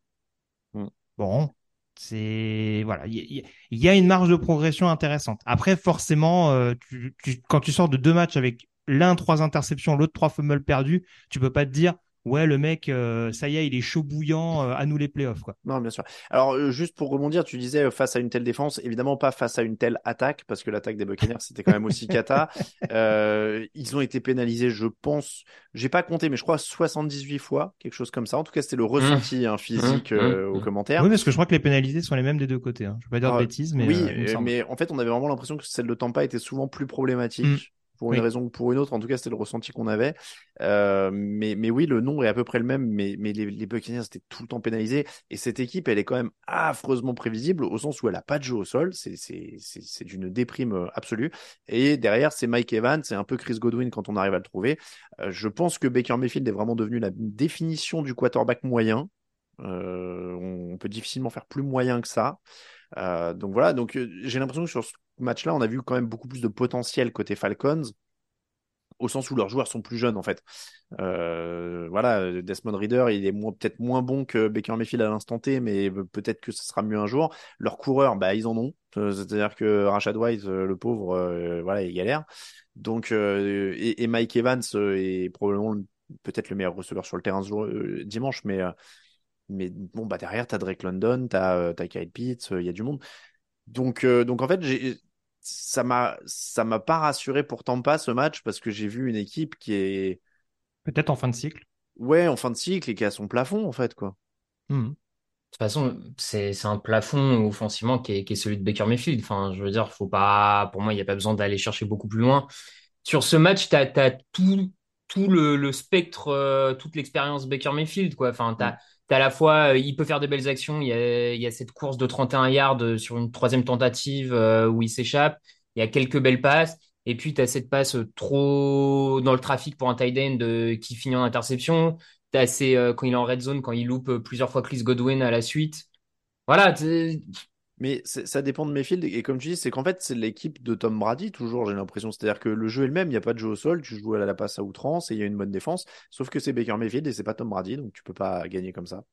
Mm. bon, c'est voilà, il y, a une marge de progression intéressante. Après, forcément, euh, tu, tu- quand tu sors de deux matchs avec l'un trois interceptions, l'autre trois fumbles perdus, tu peux pas te dire ouais le mec, euh, ça y est, il est chaud bouillant, euh, à nous les playoffs quoi. Non, bien sûr. Alors, euh, juste pour rebondir, tu disais euh, face à une telle défense, évidemment pas face à une telle attaque, parce que l'attaque des Buccaneers, c'était quand même aussi cata. Euh, ils ont été pénalisés, je pense, j'ai pas compté, mais je crois 78 fois, quelque chose comme ça. En tout cas, c'était le ressenti hein, physique Mmh, euh, mmh, aux mmh. commentaires. Oui, parce que je crois que les pénalités sont les mêmes des deux côtés. Hein. Je vais pas dire de Ah, bêtises, mais oui, euh, euh, mais en fait, on avait vraiment l'impression que celle de Tampa était souvent plus problématique. Pour une Oui. raison ou pour une autre, en tout cas, c'était le ressenti qu'on avait. Euh, mais, mais oui, le nombre est à peu près le même, mais, mais les, les Buccaneers étaient tout le temps pénalisés. Et cette équipe, elle est quand même affreusement prévisible, au sens où elle a pas de jeu au sol. C'est, c'est, c'est, c'est d'une déprime euh, absolue. Et derrière, c'est Mike Evans, c'est un peu Chris Godwin quand on arrive à le trouver. Euh, je pense que Baker Mayfield est vraiment devenu la définition du quarterback moyen. Euh, on peut difficilement faire plus moyen que ça. Euh, donc voilà, donc euh, j'ai l'impression que sur ce match-là, on a vu quand même beaucoup plus de potentiel côté Falcons, au sens où leurs joueurs sont plus jeunes en fait. Euh, voilà, Desmond Reader, il est peut-être moins bon que Baker Mayfield à l'instant T, mais peut-être que ce sera mieux un jour. Leurs coureurs, bah ils en ont. Euh, C'est-à-dire que Rashad White, euh, le pauvre, euh, voilà, il galère. Donc euh, et, Mike Evans euh, est probablement le- peut-être le meilleur receveur sur le terrain euh, dimanche, mais euh, mais bon, bah derrière, t'as Drake London, t'as euh, t'as Kyle Pitts, il y a du monde. Donc, euh, donc en fait, j'ai, ça m'a, ça m'a pas rassuré pourtant pas ce match parce que j'ai vu une équipe qui est, Peut-être en fin de cycle. ouais, en fin de cycle et qui a son plafond en fait, quoi. Mhm. De toute façon, c'est c'est un plafond offensivement qui est, qui est celui de Baker Mayfield. Enfin, je veux dire, faut pas, pour moi, il n'y a pas besoin d'aller chercher beaucoup plus loin. Sur ce match, tu as, tout, tout le, le spectre, euh, toute l'expérience Baker Mayfield, quoi. Enfin, t'as, t'as à la fois, euh, il peut faire des belles actions. Il y a, il y a cette course de 31 yards euh, sur une troisième tentative euh, où il s'échappe. Il y a quelques belles passes. Et puis, tu as cette passe trop dans le trafic pour un tight end qui finit en interception. T'as ces, euh, quand il est en red zone, quand il loupe plusieurs fois Chris Godwin à la suite. Voilà, Mais ça dépend de Mayfield et comme tu dis, c'est qu'en fait, c'est l'équipe de Tom Brady toujours, j'ai l'impression. C'est-à-dire que le jeu est le même, il n'y a pas de jeu au sol, tu joues à la passe à outrance et il y a une bonne défense. Sauf que c'est Baker Mayfield et c'est pas Tom Brady, donc tu peux pas gagner comme ça.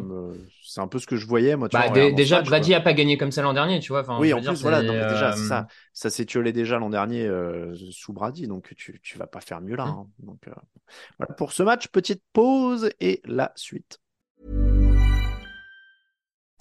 Me... C'est un peu ce que je voyais, moi. Tu Bah, vois, déjà, match, Brady quoi. a pas gagné comme ça l'an dernier, tu vois. Enfin, Oui, en dire, plus, voilà, non, déjà, euh, ça, ça s'est tiolé déjà l'an dernier euh, sous Brady, donc tu, tu vas pas faire mieux là. hein. Donc, euh, voilà pour ce match, petite pause et la suite.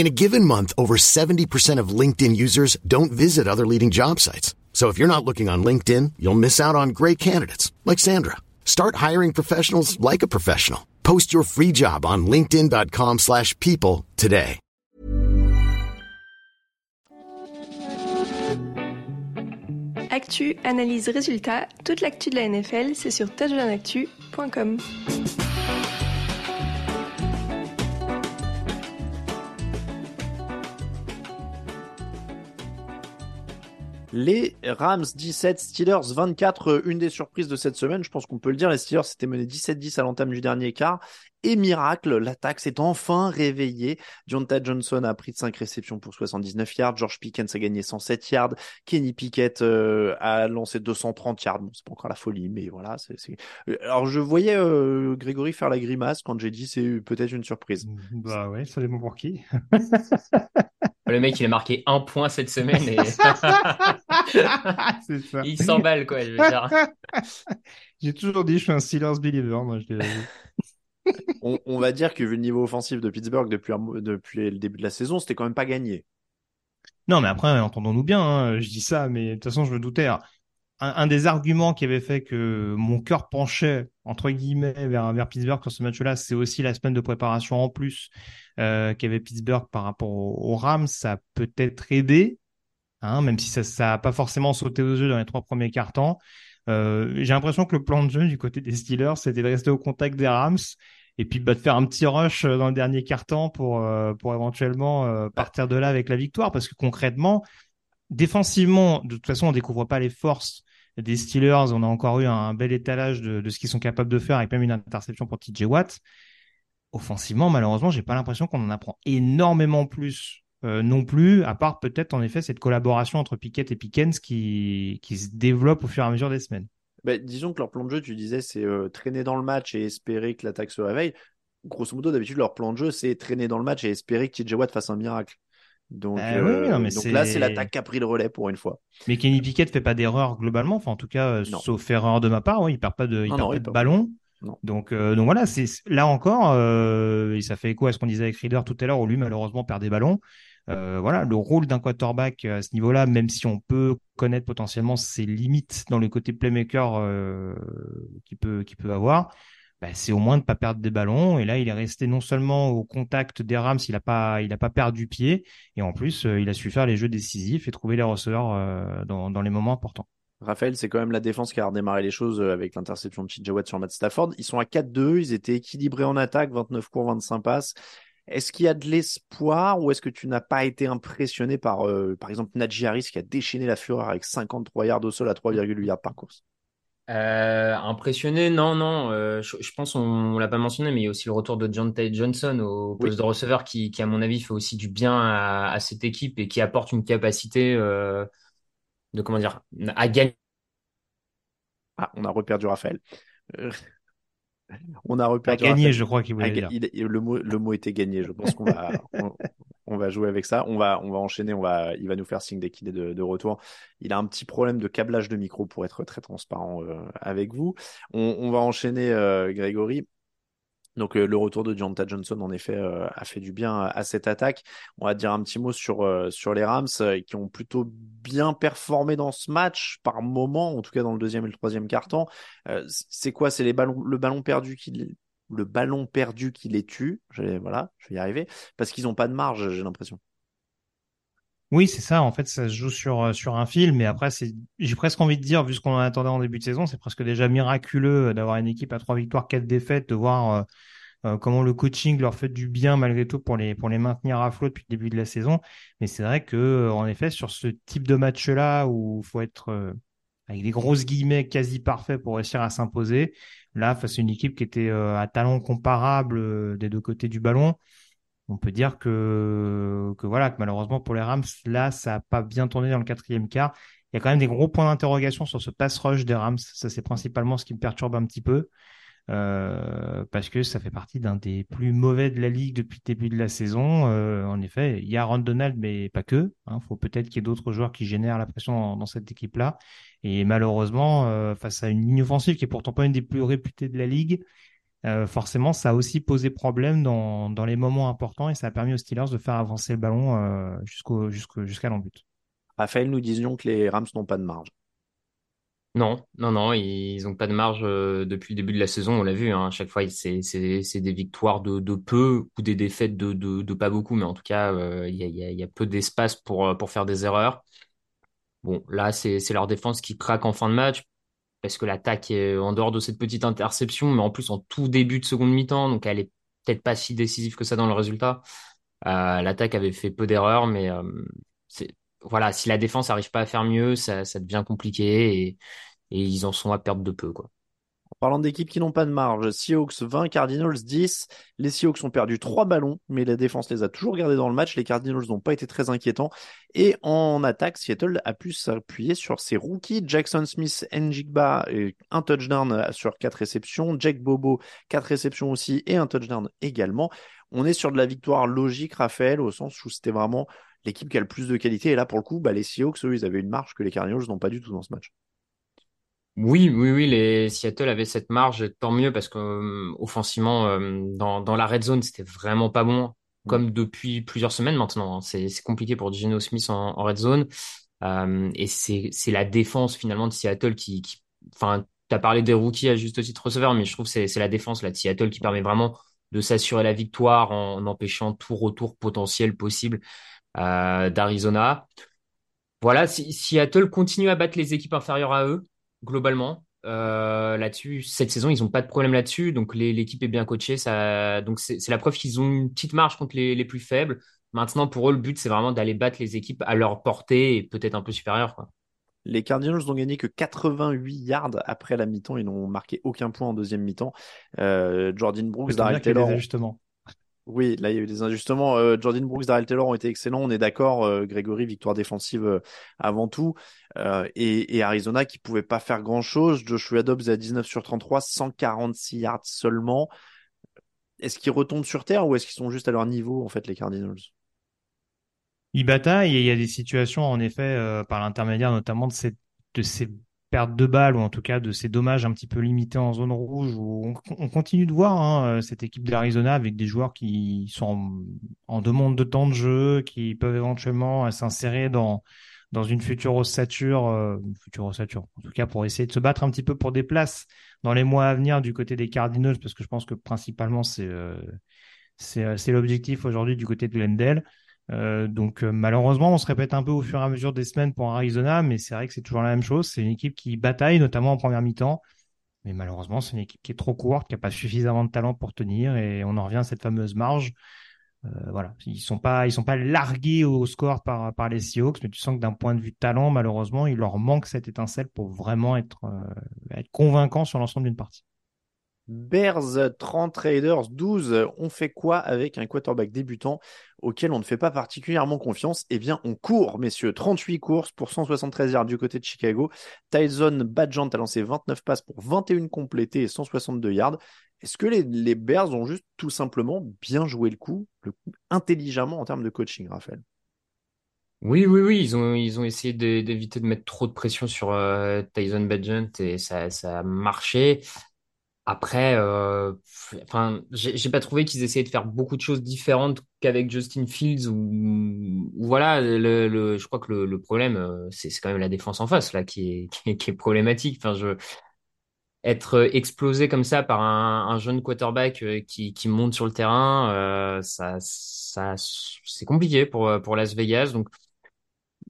In a given month, over 70% of LinkedIn users don't visit other leading job sites. So if you're not looking on LinkedIn, you'll miss out on great candidates like Sandra. Start hiring professionals like a professional. Post your free job on linkedin.com/people today. Actu, analyse, résultat, toute l'actu de la NFL, c'est sur touchdownactu.com. Les Rams 17, Steelers 24, euh, une des surprises de cette semaine, je pense qu'on peut le dire, les Steelers s'étaient menés 17-10 à l'entame du dernier quart. Et miracle, l'attaque s'est enfin réveillée. Jonta Johnson a pris de 5 réceptions pour 79 yards. George Pickens a gagné 107 yards. Kenny Pickett euh, a lancé 230 yards. Bon, c'est pas encore la folie, mais voilà. c'est c'est- Euh, Alors, je voyais euh, Grégory faire la grimace quand j'ai dit c'est peut-être une surprise. Bah ouais, ça dépend pour qui. Le mec, il a marqué un point cette semaine et C'est ça. il s'emballe, quoi. Je veux dire. J'ai toujours dit, je suis un Steelers believer, moi, je l'ai on, va dire que vu le niveau offensif de Pittsburgh depuis, le début de la saison, c'était quand même pas gagné. Non, mais après, entendons-nous bien, hein, je dis ça, mais de toute façon, je me doutais. Un, des arguments qui avait fait que mon cœur penchait, entre guillemets, vers, Pittsburgh sur ce match-là, c'est aussi la semaine de préparation en plus euh, qu'avait Pittsburgh par rapport aux, Rams. Ça a peut-être aidé, hein, même si ça ça a pas forcément sauté aux yeux dans les trois premiers quarts-temps. Euh, j'ai l'impression que le plan de jeu du côté des Steelers, c'était de rester au contact des Rams et puis bah, de faire un petit rush euh, dans le dernier quart-temps pour, euh, pour éventuellement euh, partir de là avec la victoire. Parce que concrètement, défensivement, de toute façon, on découvre pas les forces des Steelers. On a encore eu un bel étalage de, ce qu'ils sont capables de faire avec même une interception pour TJ Watt. Offensivement, malheureusement, j'ai pas l'impression qu'on en apprend énormément plus non plus, à part peut-être en effet cette collaboration entre Pickett et Pickens qui, qui se développe au fur et à mesure des semaines. Bah, disons que leur plan de jeu, tu disais, c'est euh, traîner dans le match et espérer que l'attaque se réveille. Grosso modo, d'habitude, leur plan de jeu, c'est traîner dans le match et espérer que TJ Watt fasse un miracle. Donc, Bah oui, euh, non, mais donc là, c'est l'attaque qui a pris le relais pour une fois. Mais Kenny Pickett fait pas d'erreur globalement, enfin en tout cas, euh, Non. sauf erreur de ma part, oui, il perd pas de, il Non, perd pas de ballon. Donc, euh, donc voilà, c'est là encore, et ça fait écho à ce qu'on disait avec Reader tout à l'heure, où lui malheureusement perd des ballons. Euh, voilà, le rôle d'un quarterback à ce niveau-là, même si on peut connaître potentiellement ses limites dans le côté playmaker euh, qu'il peut, avoir, bah, c'est au moins de pas perdre des ballons. Et là, il est resté non seulement au contact des Rams, il a pas, pas perdu pied, et en plus, euh, il a su faire les jeux décisifs et trouver les receveurs euh, dans, les moments importants. Raphaël, c'est quand même la défense qui a redémarré les choses euh, avec l'interception de Watt sur Matt Stafford. Ils sont à 4-2, ils étaient équilibrés en attaque, 29 cours, 25 passes. Est-ce qu'il y a de l'espoir ou est-ce que tu n'as pas été impressionné par, euh, par exemple, Najee Harris qui a déchaîné la fureur avec 53 yards au sol à 3,8 yards par course? Euh, impressionné, non, non. euh, je, je pense on, on l'a pas mentionné, mais il y a aussi le retour de John Tate Johnson au poste Oui. de receveur qui, qui, à mon avis, fait aussi du bien à, à cette équipe et qui apporte une capacité euh, de comment dire à gagner. Ah, on a reperdu Raphaël. On a gagner, Raphaël. je crois qu'il voulait dire. il- il- le mot, le mot était gagné. Je pense qu'on va, on, on va jouer avec ça. On va, on va enchaîner. On va, il va nous faire signe dès qu'il est de, de retour. Il a un petit problème de câblage de micro pour être très transparent euh, avec vous. On, on va enchaîner, euh, Grégory. Donc euh, le retour de Deontay Johnson en effet euh, a fait du bien à, cette attaque. On va dire un petit mot sur euh, les Rams qui ont plutôt bien performé dans ce match par moment, en tout cas dans le deuxième et le troisième quart-temps. C'est quoi? C'est les le ballon perdu qui le ballon perdu qui les tue. Voilà, je vais y arriver. Parce qu'ils n'ont pas de marge, j'ai l'impression. Oui, c'est ça. En fait, ça se joue sur, euh, sur un fil, mais après, c'est, j'ai presque envie de dire, vu ce qu'on attendait en début de saison, c'est presque déjà miraculeux d'avoir une équipe à trois victoires, quatre défaites, de voir euh, comment le coaching leur fait du bien malgré tout pour les, pour les maintenir à flot depuis le début de la saison. Mais c'est vrai que, en effet, sur ce type de match-là où il faut être avec des grosses guillemets quasi parfaits pour réussir à s'imposer. Là, face à une équipe qui était euh, à talent comparable euh, des deux côtés du ballon, on peut dire que, voilà, malheureusement pour les Rams, là, ça n'a pas bien tourné dans le quatrième quart. Il y a quand même des gros points d'interrogation sur ce pass rush des Rams. Ça, c'est principalement ce qui me perturbe un petit peu. Euh, parce que ça fait partie d'un des plus mauvais de la ligue depuis le début de la saison. Euh, en effet, il y a Ron Donald, mais pas que. Il hein. faut peut-être qu'il y ait d'autres joueurs qui génèrent la pression dans, cette équipe-là. Et malheureusement, euh, face à une ligne offensive qui est pourtant pas une des plus réputées de la ligue, forcément, ça a aussi posé problème dans, dans, les moments importants et ça a permis aux Steelers de faire avancer le ballon jusqu'au, jusqu'à l'embut. Raphaël, nous disions que les Rams n'ont pas de marge. Non, non, non, ils ont pas de marge euh, depuis le début de la saison, on l'a vu, hein, à chaque fois c'est c'est des victoires de, de peu ou des défaites de, de, de pas beaucoup, mais en tout cas euh, il y, a, y, a, y a peu d'espace pour, euh, pour faire des erreurs. Bon, là c'est c'est leur défense qui craque en fin de match parce que l'attaque est en dehors de cette petite interception, mais en plus en tout début de seconde mi-temps, donc elle est peut-être pas si décisive que ça dans le résultat. l'attaque avait fait peu d'erreurs, mais c'est voilà, si la défense n'arrive pas à faire mieux, ça, devient compliqué et, et, ils en sont à perdre de peu. Quoi. Parlant d'équipes qui n'ont pas de marge, Seahawks 20, Cardinals 10. Les Seahawks ont perdu trois ballons, mais la défense les a toujours gardés dans le match. Les Cardinals n'ont pas été très inquiétants. Et en attaque, Seattle a pu s'appuyer sur ses rookies. Jackson Smith, Njigba, un touchdown sur quatre réceptions. Jack Bobo, quatre réceptions aussi et un touchdown également. On est sur de la victoire logique, Raphaël, au sens où c'était vraiment l'équipe qui a le plus de qualité. Et là, pour le coup, bah, les Seahawks, eux, ils avaient une marge que les Cardinals n'ont pas du tout dans ce match. Oui, oui, oui, les Seattle avaient cette marge, tant mieux parce que euh, offensivement, euh, dans, dans la red zone, c'était vraiment pas bon, comme mm. depuis plusieurs semaines maintenant. Hein. C'est compliqué pour Geno Smith en, red zone. Euh, et c'est la défense finalement de Seattle qui, enfin, tu as parlé des rookies à juste titre receveur, mais je trouve que c'est la défense là, de Seattle qui permet vraiment de s'assurer la victoire en empêchant tout retour potentiel possible euh, d'Arizona. Voilà, si Seattle continue à battre les équipes inférieures à eux, globalement, euh, là-dessus, cette saison, ils n'ont pas de problème là-dessus. Donc l'équipe est bien coachée. Ça, donc c'est la preuve qu'ils ont une petite marge contre les, les, plus faibles. Maintenant, pour eux, le but, c'est vraiment d'aller battre les équipes à leur portée et peut-être un peu supérieure. Quoi. Les Cardinals n'ont gagné que 88 yards après la mi-temps. Ils n'ont marqué aucun point en deuxième mi-temps. Euh, Jordan Brooks, Darrell Taylor. Justement. Oui, là il y a eu des ajustements. Euh, Jordan Brooks, Darrell Taylor ont été excellents, on est d'accord. Euh, Grégory, victoire défensive euh, avant tout. Et, Arizona qui pouvait pas faire grand chose. Joshua Dobbs à 19 sur 33, 146 yards seulement. Est-ce qu'ils retombent sur terre ou est-ce qu'ils sont juste à leur niveau en fait les Cardinals? Ils bataillent et il y a des situations en effet par l'intermédiaire notamment de, ces perte de balles ou en tout cas de ces dommages un petit peu limités en zone rouge où on, continue de voir hein, euh, cette équipe d'Arizona avec des joueurs qui sont en, demande de temps de jeu, qui peuvent éventuellement euh, s'insérer dans dans une future ossature, euh, future ossature, en tout cas pour essayer de se battre un petit peu pour des places dans les mois à venir du côté des Cardinals parce que je pense que principalement c'est c'est l'objectif aujourd'hui du côté de Glendale. Euh, donc euh, malheureusement, on se répète un peu au fur et à mesure des semaines pour Arizona, mais c'est vrai que c'est toujours la même chose. C'est une équipe qui bataille, notamment en première mi-temps. Mais malheureusement, c'est une équipe qui est trop courte, qui n'a pas suffisamment de talent pour tenir, et on en revient à cette fameuse marge. Euh, voilà, ils sont pas, ils sont pas largués au score par par les Seahawks, mais tu sens que d'un point de vue talent, malheureusement, il leur manque cette étincelle pour vraiment être être convaincant sur l'ensemble d'une partie. Bears 30, Raiders 12. On fait quoi avec un quarterback débutant auquel on ne fait pas particulièrement confiance? Eh bien, on court, messieurs. 38 courses pour 173 yards du côté de Chicago. Tyson Badgant a lancé 29 passes pour 21 complétées et 162 yards. Est-ce que les, Bears ont juste tout simplement bien joué le coup, le intelligemment en termes de coaching, Raphaël? Oui, oui, oui, ils ont, ils ont essayé d'éviter de, mettre trop de pression sur euh, Tyson Badgent et ça, ça a marché. Après, euh, enfin, j'ai pas trouvé qu'ils essayaient de faire beaucoup de choses différentes qu'avec Justin Fields ou, voilà, je crois que le, problème, euh, c'est quand même la défense en face là qui est, qui est, problématique. Enfin, je, être explosé comme ça par un, un jeune quarterback euh, qui, qui monte sur le terrain, euh, ça, ça, c'est compliqué pour, pour Las Vegas. Donc,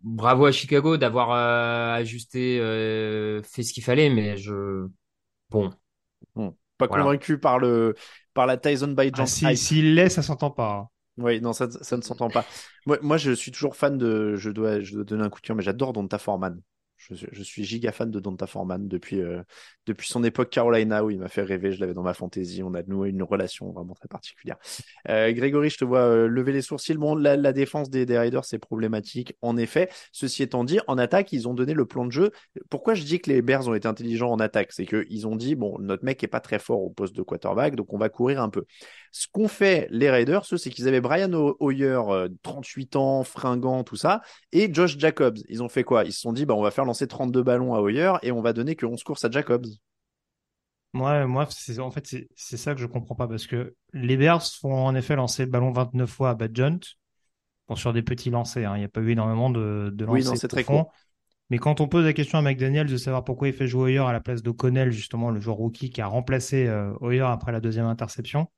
bravo à Chicago d'avoir euh, ajusté, euh, fait ce qu'il fallait, mais je, bon. bon pas Voilà. convaincu par le par la Tyson by Ah, Jump si, s'il l'est, ça s'entend pas. hein. Oui, non, ça, ça ne s'entend pas. Moi, moi, je suis toujours fan de. Je dois, je dois donner un coup de cœur, mais j'adore Donta Foreman. Je, suis- giga fan de Donta Foreman depuis, euh, depuis son époque Carolina où il m'a fait rêver. Je l'avais dans ma fantaisie. On a noué une relation vraiment très particulière. Euh, Grégory, je te vois euh, lever les sourcils. Bon, la, défense des, des Raiders, c'est problématique, en effet. Ceci étant dit, en attaque, ils ont donné le plan de jeu. Pourquoi je dis que les Bears ont été intelligents en attaque? C'est qu'ils ont dit, bon, notre mec est pas très fort au poste de quarterback, donc on va courir un peu. Ce qu'ont fait les Raiders, c'est qu'ils avaient Brian Ho- Hoyer, euh, 38 ans, fringant, tout ça, et Josh Jacobs. Ils ont fait quoi? Ils se sont dit, bah, on va faire lancer 32 ballons à Hoyer et on va donner que 11 courses à Jacobs. Moi, moi, c'est, en fait, c'est, c'est ça que je comprends pas parce que les Bears font en effet lancer le ballon 29 fois à Badjunt. Bon, sur des petits lancers, hein. Il n'y a pas eu énormément de, de Oui, lancers non, c'est très court. Mais quand on pose la question à McDaniel de savoir pourquoi il fait jouer Hoyer à la place d'O'Connell, justement, le joueur rookie qui a remplacé euh, Hoyer après la deuxième interception,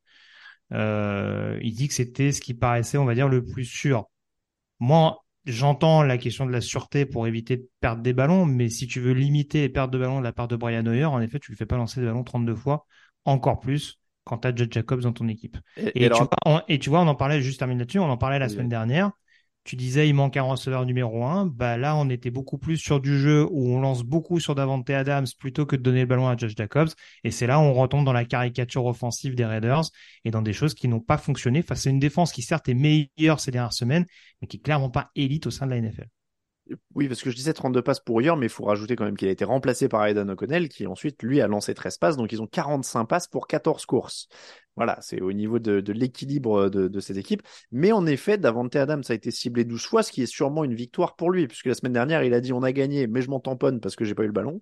euh, il dit que c'était ce qui paraissait, on va dire, le plus sûr. Moi, j'entends la question de la sûreté pour éviter de perdre des ballons, mais si tu veux limiter les pertes de ballons de la part de Brian Hoyer, en effet, tu ne le fais pas lancer des ballons 32 fois, encore plus quand tu as Judge Jacobs dans ton équipe. Et, Et, et alors, tu vois, on, et tu vois, on en parlait juste termine là-dessus, on en parlait la semaine dernière. Tu disais, il manque un receveur numéro un. Bah là, on était beaucoup plus sur du jeu où on lance beaucoup sur Davante Adams plutôt que de donner le ballon à Josh Jacobs. Et c'est là où on retombe dans la caricature offensive des Raiders et dans des choses qui n'ont pas fonctionné face à une défense qui certes est meilleure ces dernières semaines, mais qui est clairement pas élite au sein de la NFL. Oui, parce que je disais 32 passes pour Hoyer, mais il faut rajouter quand même qu'il a été remplacé par Aidan O'Connell, qui ensuite, lui, a lancé 13 passes, donc ils ont 45 passes pour 14 courses. Voilà, c'est au niveau de, l'équilibre de, cette équipe. Mais en effet, Davante Adams a été ciblé 12 fois, ce qui est sûrement une victoire pour lui, puisque la semaine dernière, il a dit on a gagné, mais je m'en tamponne parce que j'ai pas eu le ballon.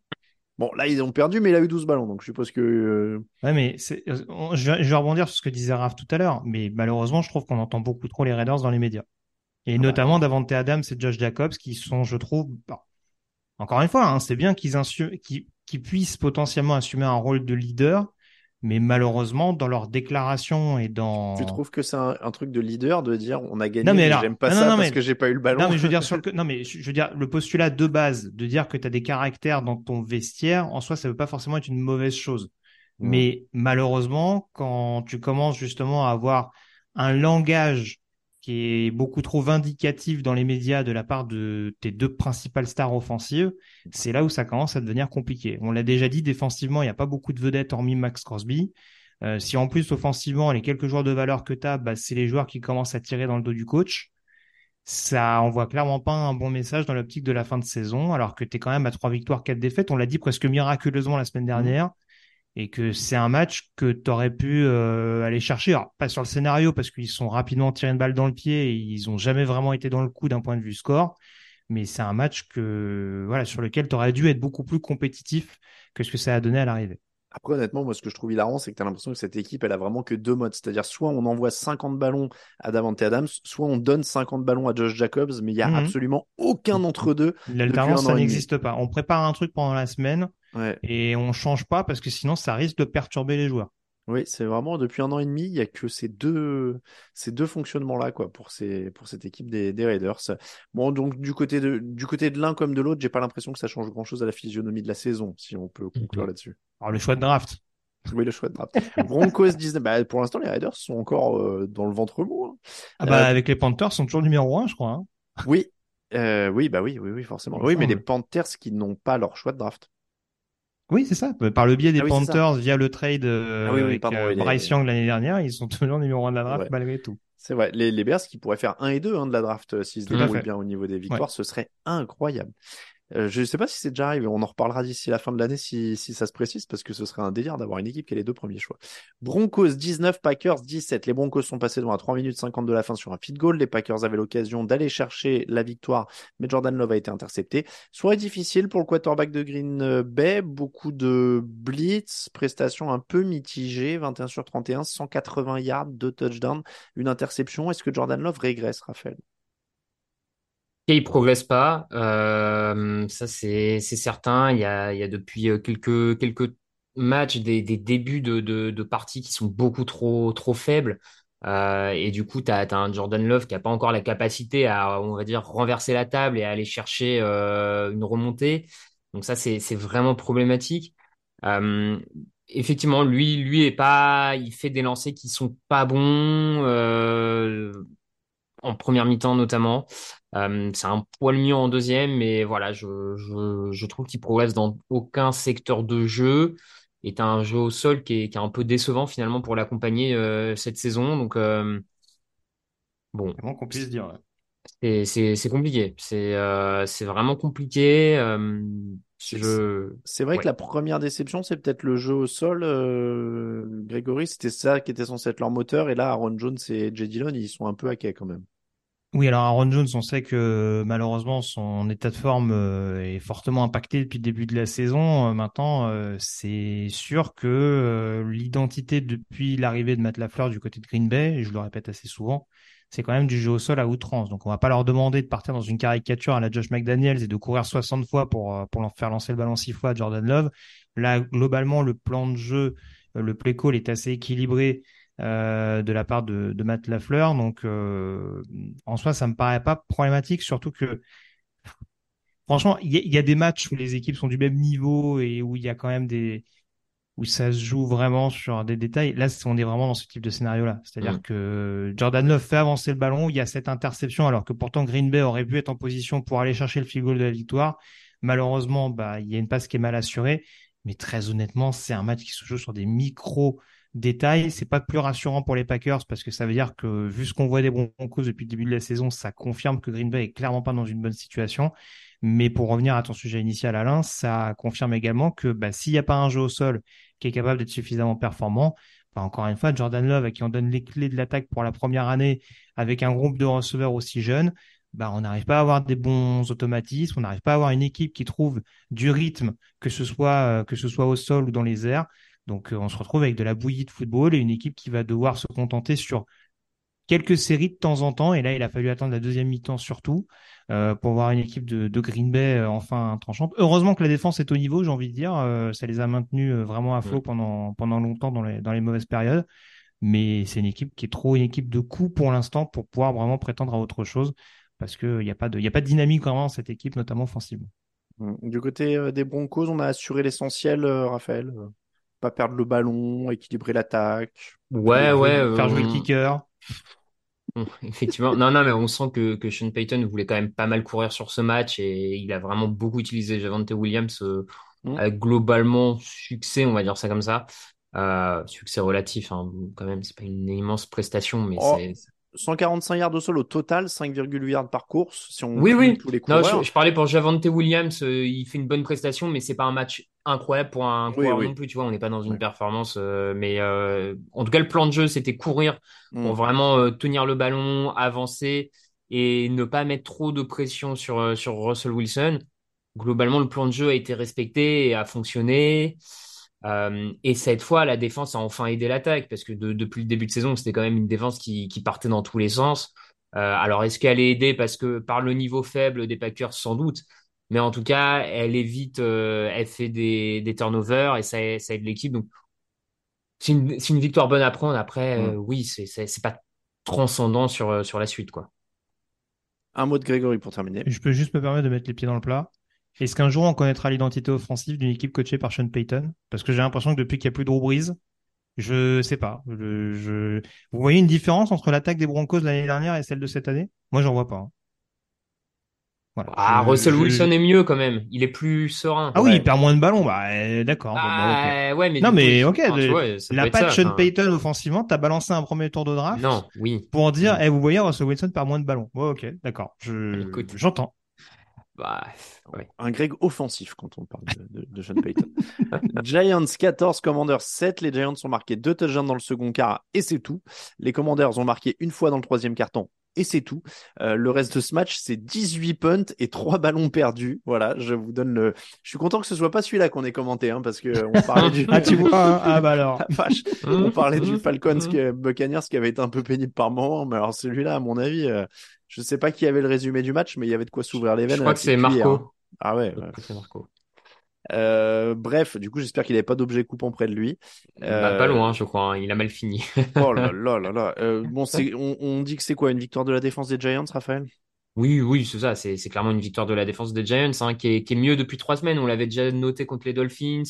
Bon, là, ils ont perdu, mais il a eu 12 ballons, donc je suppose que... euh, Ouais, mais euh, je vais, je vais rebondir sur ce que disait Raph tout à l'heure, mais malheureusement, je trouve qu'on entend beaucoup trop les Raiders dans les médias. Et notamment Davante Adams et Josh Jacobs, qui sont, je trouve, bon, encore une fois, hein, c'est bien qu'ils puissent potentiellement assumer un rôle de leader, mais malheureusement, dans leurs déclarations et dans... Tu trouves que c'est un, un truc de leader de dire on a gagné, Non, mais mais, alors- j'aime pas non, ça non, parce mais- que j'ai pas eu le ballon. Non, mais je veux dire, sur le... non, mais je veux dire, le postulat de base de dire que tu as des caractères dans ton vestiaire, en soi, ça veut pas forcément être une mauvaise chose. Mais malheureusement, quand tu commences justement à avoir un langage qui est beaucoup trop vindicatif dans les médias de la part de tes deux principales stars offensives, c'est là où ça commence à devenir compliqué. On l'a déjà dit, défensivement, il n'y a pas beaucoup de vedettes hormis Max Crosby. Euh, si en plus, offensivement, les quelques joueurs de valeur que tu as, bah, c'est les joueurs qui commencent à tirer dans le dos du coach ça envoie clairement pas un bon message dans l'optique de la fin de saison, alors que tu es quand même à trois victoires, quatre défaites. On l'a dit presque miraculeusement la semaine dernière, et que c'est un match que tu aurais pu euh, aller chercher. Alors, pas sur le scénario, parce qu'ils sont rapidement tirés une balle dans le pied et ils ont jamais vraiment été dans le coup d'un point de vue score. Mais c'est un match que, voilà, sur lequel tu aurais dû être beaucoup plus compétitif que ce que ça a donné à l'arrivée. Après, honnêtement, moi, ce que je trouve hilarant, c'est que tu as l'impression que cette équipe, elle a vraiment que deux modes. C'est-à-dire, soit on envoie 50 ballons à Davante Adams, soit on donne 50 ballons à Josh Jacobs, mais il y a Mhm. absolument aucun d'entre deux. L'alternance, ça n'existe pas. On prépare un truc pendant la semaine Ouais. et on change pas parce que sinon ça risque de perturber les joueurs. Oui, c'est vraiment depuis un an et demi, il y a que ces deux, ces deux fonctionnements-là, quoi, pour ces, pour cette équipe des, des Raiders. Bon, donc, du côté de, du côté de l'un comme de l'autre, j'ai pas l'impression que ça change grand-chose à la physionomie de la saison, si on peut conclure là-dessus. Alors le choix de draft. Oui, le choix de draft. Broncos 19, bah, pour l'instant, les Raiders sont encore euh, dans le ventre mou. hein. Ah bah, Euh, avec les Panthers, ils sont toujours numéro un, je crois. hein. Oui, euh, oui, bah oui, oui, oui, forcément. Oui, mais les. Panthers qui n'ont pas leur choix de draft. Oui, c'est ça. Par le biais des Ah oui. Panthers, via le trade euh, Ah oui, oui, avec pardon, euh, Bryce Young l'année dernière, ils sont toujours numéro un de la draft Ouais. malgré tout. C'est vrai, les, les Bears qui pourraient faire 1 et 2 hein, de la draft euh, s'ils se fait. bien au niveau des victoires, ce serait incroyable. Euh, je ne sais pas si c'est déjà arrivé, on en reparlera d'ici la fin de l'année si, ça se précise, parce que ce serait un délire d'avoir une équipe qui a les deux premiers choix. Broncos 19, Packers 17. Les Broncos sont passés devant à 3 minutes 50 de la fin sur un feed goal. Les Packers avaient l'occasion d'aller chercher la victoire, mais Jordan Love a été intercepté. Soirée difficile pour le quarterback de Green Bay, beaucoup de blitz, prestations un peu mitigées, 21 sur 31, 180 yards, 2 touchdowns, une interception. Est-ce que Jordan Love régresse, Raphaël? Il progresse pas, euh, ça c'est certain. Il y a depuis euh, quelques quelques match, des, débuts de, parties qui sont beaucoup trop, trop faibles. Euh, et du coup, tu as, un Jordan Love qui n'a pas encore la capacité à, on va dire, renverser la table et aller chercher une remontée. Donc ça, c'est vraiment problématique. Effectivement, lui, lui est pas, il fait des lancers qui sont pas bons en première mi-temps notamment. Euh, c'est un poil mieux en deuxième, mais voilà, je, je, je trouve qu'il progresse dans aucun secteur de jeu. Et un jeu au sol qui est, qui est un peu décevant finalement pour l'accompagner euh, cette saison. Donc euh, bon, Comment qu'on puisse dire. c'est c'est c'est compliqué. C'est c'est vraiment compliqué. C'est je c'est vrai ouais. que la première déception, c'est peut-être le jeu au sol. euh, Grégory, c'était ça qui était censé être leur moteur. Et là, Aaron Jones et Jay Dillon, ils sont un peu hackés quand même. Oui, alors Aaron Jones, on sait que malheureusement son état de forme euh, est fortement impacté depuis le début de la saison. Euh, Maintenant, c'est sûr que l'identité depuis l'arrivée de Matt Lafleur du côté de Green Bay, et je le répète assez souvent, c'est quand même du jeu au sol à outrance. Donc on va pas leur demander de partir dans une caricature à la Josh McDaniels et de courir 60 fois pour, euh, pour leur faire lancer le ballon 6 fois à Jordan Love. Là, globalement, le plan de jeu, euh, le play call est assez équilibré euh, de la part de, de Matt Lafleur. Donc, euh, en soi, ça me paraît pas problématique, surtout que, franchement, il y, a- il y a des matchs où les équipes sont du même niveau et où il y a quand même des, où ça se joue vraiment sur des détails. Là, on est vraiment dans ce type de scénario-là. C'est-à-dire Mm. que Jordan Love fait avancer le ballon, il y a cette interception, alors que pourtant Green Bay aurait pu être en position pour aller chercher le field goal de la victoire. Malheureusement, bah, il y a une passe qui est mal assurée. Mais très honnêtement, c'est un match qui se joue sur des micros détails. C'est pas plus rassurant pour les Packers parce que ça veut dire que, vu ce qu'on voit des Broncos depuis le début de la saison, ça confirme que Green Bay est clairement pas dans une bonne situation. Mais pour revenir à ton sujet initial, Alain, ça confirme également que bah, s'il n'y a pas un jeu au sol qui est capable d'être suffisamment performant, bah, encore une fois, Jordan Love, à qui on donne les clés de l'attaque pour la première année, avec un groupe de receveurs aussi jeune, bah, on n'arrive pas à avoir des bons automatismes, on n'arrive pas à avoir une équipe qui trouve du rythme, que ce soit, euh, que ce soit au sol ou dans les airs. Donc, euh, on se retrouve avec de la bouillie de football et une équipe qui va devoir se contenter sur quelques séries de temps en temps. Et là, il a fallu attendre la deuxième mi-temps surtout euh, pour voir une équipe de, de Green Bay euh, enfin tranchante. Heureusement que la défense est au niveau, j'ai envie de dire. Euh, ça les a maintenus vraiment à flot pendant, pendant longtemps dans les, dans les mauvaises périodes. Mais c'est une équipe qui est trop une équipe de coups pour l'instant pour pouvoir vraiment prétendre à autre chose. Parce qu'il n'y a, pas de- il y a pas de dynamique vraiment dans cette équipe, notamment offensivement. Mm. Du côté des Broncos, on a assuré l'essentiel, Raphaël. Pas perdre le ballon, équilibrer l'attaque. Ouais, ouais. euh, Faire jouer le kicker. Effectivement. Non, non, mais on sent que, que Sean Payton voulait quand même pas mal courir sur ce match et il a vraiment beaucoup utilisé Javante Williams euh, Mm. avec globalement succès, on va dire ça comme ça. Euh, succès relatif, hein, quand même, c'est pas une immense prestation, mais Oh, c'est. 145 yards au sol au total, 5,8 yards par course, si on Oui, oui. tous les Non, je, je parlais pour Javante Williams, euh, il fait une bonne prestation, mais c'est pas un match incroyable pour un coureur oui. non plus, tu vois, on n'est pas dans une performance, euh, mais euh, en tout cas, le plan de jeu, c'était courir pour Mm. vraiment tenir le ballon, avancer et ne pas mettre trop de pression sur, sur Russell Wilson. Globalement, le plan de jeu a été respecté et a fonctionné. Euh, et cette fois, la défense a enfin aidé l'attaque parce que de- depuis le début de saison, c'était quand même une défense qui, qui partait dans tous les sens. Euh, alors, est-ce qu'elle est aidée parce que par le niveau faible des Packers, sans doute. Mais en tout cas, elle évite, euh, elle fait des, des turnovers et ça, ça aide l'équipe. Donc, c'est une, c'est une victoire bonne à prendre. Après, Mm. euh, oui, c'est, c'est, c'est pas transcendant sur, sur la suite, quoi. Un mot de Grégory pour terminer. Je peux juste me permettre de mettre les pieds dans le plat. Est-ce qu'un jour on connaîtra l'identité offensive d'une équipe coachée par Sean Payton? Parce que j'ai l'impression que depuis qu'il n'y a plus de Drew Brees, je sais pas. Je, je... Vous voyez une différence entre l'attaque des Broncos de l'année dernière et celle de cette année? Moi, j'en vois pas. hein. Voilà. Ah, Je- Russell je- Wilson est mieux quand même. Il est plus serein. Ah oui, il perd moins de ballons. Bah, euh, d'accord. Bon, bah. Ah, ouais, mais Non, coup, mais ok. enfin, la patte Sean. Payton offensivement, t'as balancé un premier tour de draft Non, oui. pour dire, Mm. eh, vous voyez, Russell Wilson perd moins de ballons. Ouais, ok, d'accord. Je, Écoute. j'entends. Bah. Un Greg offensif quand on parle de, de, de Sean Payton. Giants 14, Commanders 7. Les Giants ont marqué deux touchdowns dans le second quart et c'est tout. Les Commanders ont marqué une fois dans le troisième quart-temps et c'est tout. Euh, le reste de ce match, c'est 18 punts et 3 ballons perdus. Voilà, je vous donne le. Je suis content que ce soit pas celui-là qu'on ait commenté hein, parce que on parlait du. Ah, tu vois, hein ah, bah alors. La vache. On parlait du Falcons que Buccaneers qui avait été un peu pénible par moment, mais alors celui-là, à mon avis, euh, je sais pas qui avait le résumé du match, mais il y avait de quoi s'ouvrir les veines. Je crois que c'est Marco. hein. Ah ouais. Ouais. c'est Marco. Euh, bref, du coup, j'espère qu'il n'avait pas d'objet coupant près de lui. Bah, pas loin, je crois. hein. Il a mal fini. oh là là là là. Euh, bon, on, on dit que c'est quoi une victoire de la défense des Giants, Raphaël? Oui, oui, c'est ça. C'est, c'est clairement une victoire de la défense des Giants, hein, qui est, qui est mieux depuis trois semaines. On l'avait déjà noté contre les Dolphins,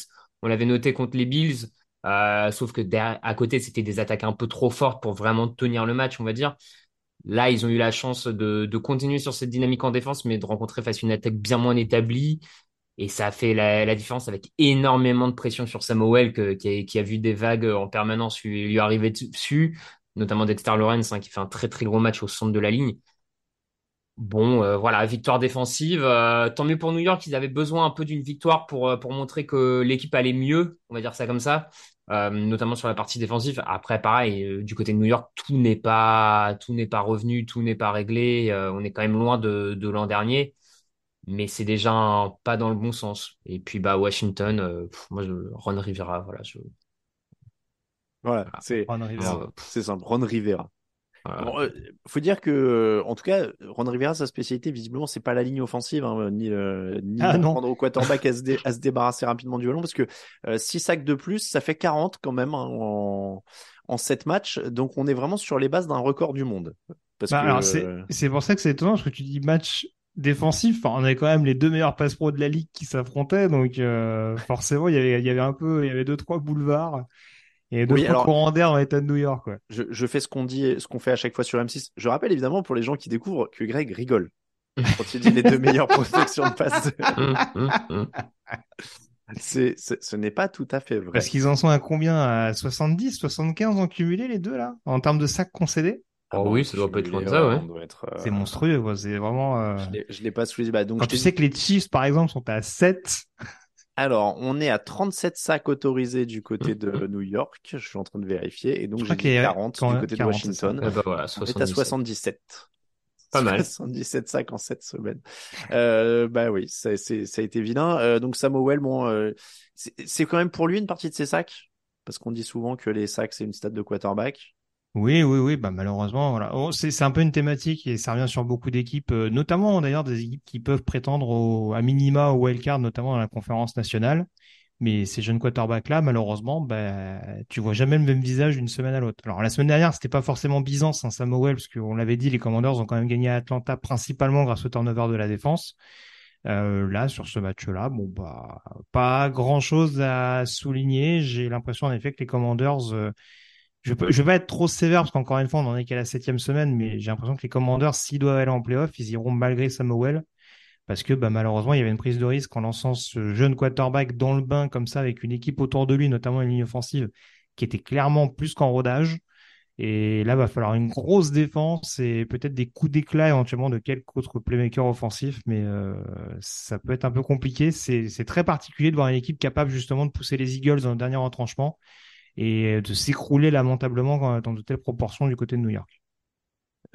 on l'avait noté contre les Bills. Euh, sauf que derrière, à côté, c'était des attaques un peu trop fortes pour vraiment tenir le match, on va dire. Là, ils ont eu la chance de, de continuer sur cette dynamique en défense, mais de rencontrer face à une attaque bien moins établie. Et ça a fait la, différence avec énormément de pression sur Samuel, qui, a, vu des vagues en permanence lui, arriver dessus, notamment Dexter Lawrence, hein, qui fait un très très gros match au centre de la ligne. Bon, euh, voilà, victoire défensive. Euh, tant mieux pour New York, ils avaient besoin un peu d'une victoire pour, euh, pour montrer que l'équipe allait mieux, on va dire ça comme ça, euh, notamment sur la partie défensive. Après, pareil, euh, du côté de New York, tout n'est pas, tout n'est pas revenu, tout n'est pas réglé. Euh, on est quand même loin de l'an dernier, mais c'est déjà un pas dans le bon sens. Et puis, bah, Washington, euh, pff, moi, je, Ron Rivera, voilà, je, Voilà, Rivera. c'est- c'est simple. Ron Rivera. voilà. Bon, euh, faut dire que, euh, en tout cas, Ron Rivera, sa spécialité, visiblement, c'est pas la ligne offensive, hein, ni, euh, ni Ah, non. prendre au quarterback à se, dé- à se débarrasser rapidement du ballon, parce que 6 sacs de plus, ça fait 40 quand même hein, en, en 7 matchs. Donc, on est vraiment sur les bases d'un record du monde. Bah, que, alors, c'est, c'est pour ça que c'est étonnant, parce que tu dis match défensif. Enfin, on avait quand même les deux meilleurs passe pro de la ligue qui s'affrontaient, donc euh, forcément, il y avait, il y avait un peu, il y avait deux, trois boulevards. Et deux, Oui, trois alors- courants d'air dans l'état de New York, quoi. je, je fais ce qu'on dit, ce qu'on fait à chaque fois sur M6. Je rappelle évidemment pour les gens qui découvrent que Greg rigole quand il dit les deux meilleures protections de passe. C'est, c'est- ce n'est pas tout à fait vrai. Parce qu'ils en sont à combien? À 70, 75 en cumulé, les deux, là? En termes de sacs concédés? Oh oui, ça doit pas être loin de ça, ouais. Euh, C'est monstrueux, quoi. C'est vraiment, euh, Je l'ai- pas sous les yeux. Bah, donc Quand tu sais que les Chiefs, par exemple, sont à 7. Alors, on est à 37 sacs autorisés du côté de New York. Je suis en train de vérifier. Et donc, j'ai crois dit qu'il y a 40 quand- du côté 40, de. Washington. Ben voilà, On est à 77. 77. Pas mal. 77 sacs en 7 semaines. Euh, bah oui, ça, c'est, ça a été vilain. Euh, donc Samuel, bon, euh, c'est, c'est quand même pour lui une partie de ses sacs? Parce qu'on dit souvent que les sacs, c'est une stat de quarterback. Oui, oui, oui, bah malheureusement, voilà. Oh, c'est un peu une thématique et ça revient sur beaucoup d'équipes, euh, notamment d'ailleurs des équipes qui peuvent prétendre au, à minima au wildcard, notamment dans la conférence nationale. Mais ces jeunes quarterbacks-là, malheureusement, bah, tu vois jamais le même visage d'une semaine à l'autre. Alors la semaine dernière, c'était pas forcément Byzance, hein, Samuel, parce qu'on l'avait dit, les Commanders ont quand même gagné à Atlanta principalement grâce au turnover de la défense. Euh, là, sur ce match-là, bon bah, pas grand-chose à souligner. J'ai l'impression en effet que les Commanders euh, je peux, je vais pas être trop sévère parce qu'encore une fois, on en est qu'à la septième semaine, mais j'ai l'impression que les Commanders, s'ils doivent aller en playoff, ils iront malgré Samuel. Parce que, bah, malheureusement, il y avait une prise de risque en lançant ce jeune quarterback dans le bain, comme ça, avec une équipe autour de lui, notamment une ligne offensive, qui était clairement plus qu'en rodage. Et là, va falloir une grosse défense et peut-être des coups d'éclat éventuellement de quelques autres playmakers offensifs, mais euh, ça peut être un peu compliqué. C'est très particulier de voir une équipe capable justement de pousser les Eagles dans le dernier retranchement et de s'écrouler lamentablement dans de telles proportions du côté de New York.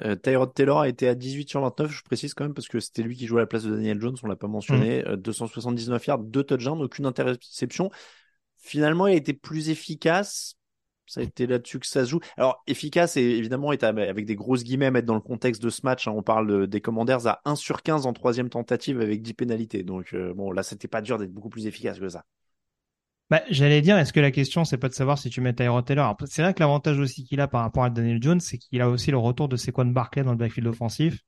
Euh, Tyrod Taylor a été à 18 sur 29, je précise quand même, parce que c'était lui qui jouait à la place de Daniel Jones, on l'a pas mentionné. Euh, 279 yards, deux touchdowns, aucune interception. Finalement, il a été plus efficace. Ça a été là-dessus que ça se joue. Alors, efficace, et évidemment, est avec des grosses guillemets à mettre dans le contexte de ce match. hein. On parle de- des Commanders à 1 sur 15 en troisième tentative avec 10 pénalités. Donc, euh, bon, là, c'était pas dur d'être beaucoup plus efficace que ça. Bah, j'allais dire, est-ce que la question, c'est pas de savoir si tu mets Tyrod Taylor? C'est vrai que l'avantage aussi qu'il a par rapport à Daniel Jones, c'est qu'il a aussi le retour de Saquon Barkley dans le backfield offensif.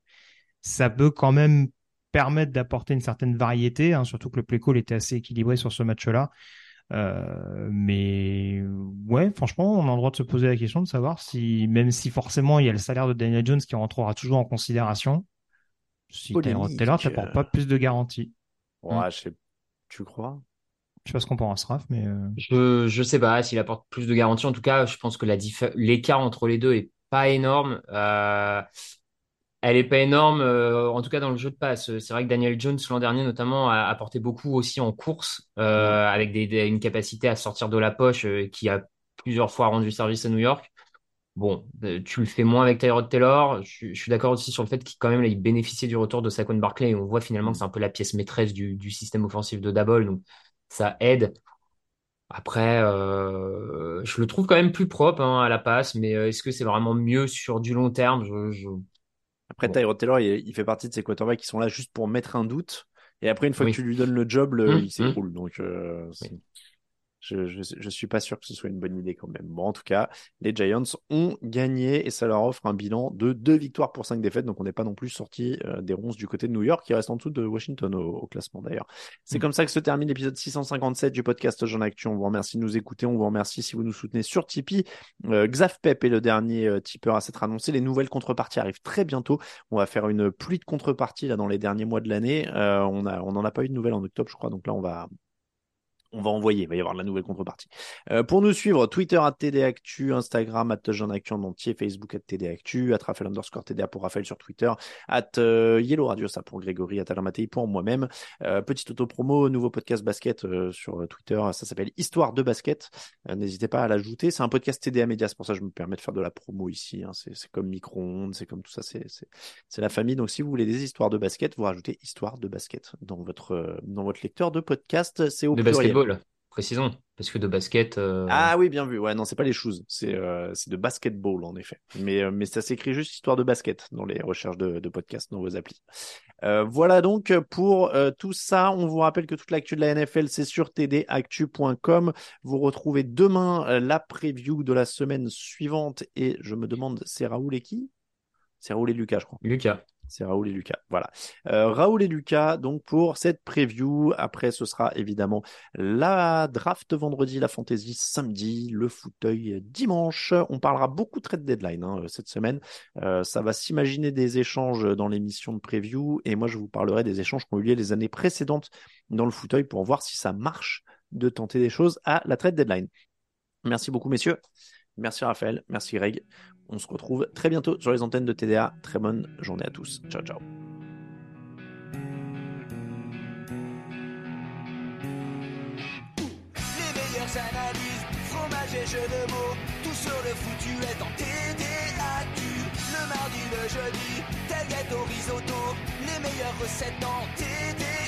Ça peut quand même permettre d'apporter une certaine variété, hein, surtout que le play call était assez équilibré sur ce match-là. Euh, mais ouais, franchement, on a le droit de se poser la question de savoir si, même si forcément il y a le salaire de Daniel Jones qui rentrera toujours en considération, si Tyrod Taylor t'apporte euh. pas plus de garantie. Ouais, je sais. Tu crois? Je sais pas ce qu'on pense, Raph, mais euh, Je, je sais pas s'il apporte plus de garantie. En tout cas, je pense que l'écart entre les deux est pas énorme. Euh, elle est pas énorme, euh, en tout cas dans le jeu de passe. C'est vrai que Daniel Jones l'an dernier notamment a apporté beaucoup aussi en course, euh, avec des, des- une capacité à sortir de la poche euh, qui a plusieurs fois rendu service à New York. Bon, tu le fais moins avec Tyrod Taylor. Je, suis- je suis d'accord aussi sur le fait qu'il quand même là, il bénéficiait du retour de Saquon Barkley et on voit finalement que c'est un peu la pièce maîtresse du, du système offensif de Dabol, donc ça aide. Après, euh, je le trouve quand même plus propre hein, à la passe, mais euh, est-ce que c'est vraiment mieux sur du long terme? Je, je... Après, Bon. Tyrod Taylor, il, il fait partie de ces quarterbacks qui sont là juste pour mettre un doute. Et après, une fois Oui. que tu lui donnes le job, le, Mmh, il s'écroule. Donc, euh, je, je, je suis pas sûr que ce soit une bonne idée quand même. Bon, en tout cas, les Giants ont gagné et ça leur offre un bilan de deux victoires pour cinq défaites. Donc, on n'est pas non plus sorti euh, des ronces du côté de New York, qui reste en dessous de Washington au, au classement d'ailleurs. C'est Mm. comme ça que se termine l'épisode 657 du podcast Jean Actu. On vous remercie de nous écouter. On vous remercie si vous nous soutenez sur Tipeee. Euh, Xav Pep est le dernier euh, tipeur à s'être annoncé. Les nouvelles contreparties arrivent très bientôt. On va faire une pluie de contreparties là dans les derniers mois de l'année. Euh, on a, on n'en a pas eu de nouvelles en octobre, je crois. Donc là, on va, on va envoyer, il va y avoir de la nouvelle contrepartie. Euh, pour nous suivre, Twitter à TDActu, Instagram at Jean Actu en entier, Facebook at TDActu, at Raphaël underscore TDA pour Raphaël sur Twitter, at euh, Yellow Radio, ça pour Grégory, at Alain Mattei pour moi-même. Euh, petite auto-promo, nouveau podcast basket euh, sur Twitter, ça s'appelle Histoire de basket. Euh, N'hésitez pas à l'ajouter. C'est un podcast TDA Média, c'est pour ça que je me permets de faire de la promo ici. hein. C'est comme micro-ondes, c'est comme tout ça, c'est la famille. Donc si vous voulez des histoires de basket, vous rajoutez Histoire de basket dans votre, euh, dans votre lecteur de podcast. C'est au De pluriel. Basketball, précisons. Parce que de basket. euh, Ah oui, bien vu. Ouais, non, c'est pas les choses. C'est euh, de basketball, en effet. Mais, euh, mais ça s'écrit juste histoire de basket dans les recherches de, de podcasts dans vos applis. Voilà donc pour tout ça. On vous rappelle que toute l'actu de la NFL, c'est sur tdactu.com. Vous retrouvez demain la preview de la semaine suivante. Et je me demande, c'est Raoul et qui? C'est Raoul et Lucas, je crois. Lucas. C'est Raoul et Lucas. Voilà. Euh, Raoul et Lucas, donc pour cette preview. Après, ce sera évidemment la draft vendredi, la fantasy samedi, le fauteuil dimanche. On parlera beaucoup de trade deadline hein, cette semaine. Euh, ça va s'imaginer des échanges dans l'émission de preview. Et moi, je vous parlerai des échanges qui ont eu lieu les années précédentes dans le fauteuil pour voir si ça marche de tenter des choses à la trade deadline. Merci beaucoup, messieurs. Merci Raphaël, merci Greg. On se retrouve très bientôt sur les antennes de TDA. Très bonne journée à tous. Ciao, ciao. Les meilleures analyses, fromage et jeux de mots, tout sur le foutu est en TDAQ. Le mardi, le jeudi, tel gâteau risotto, les meilleures recettes en TDAQ.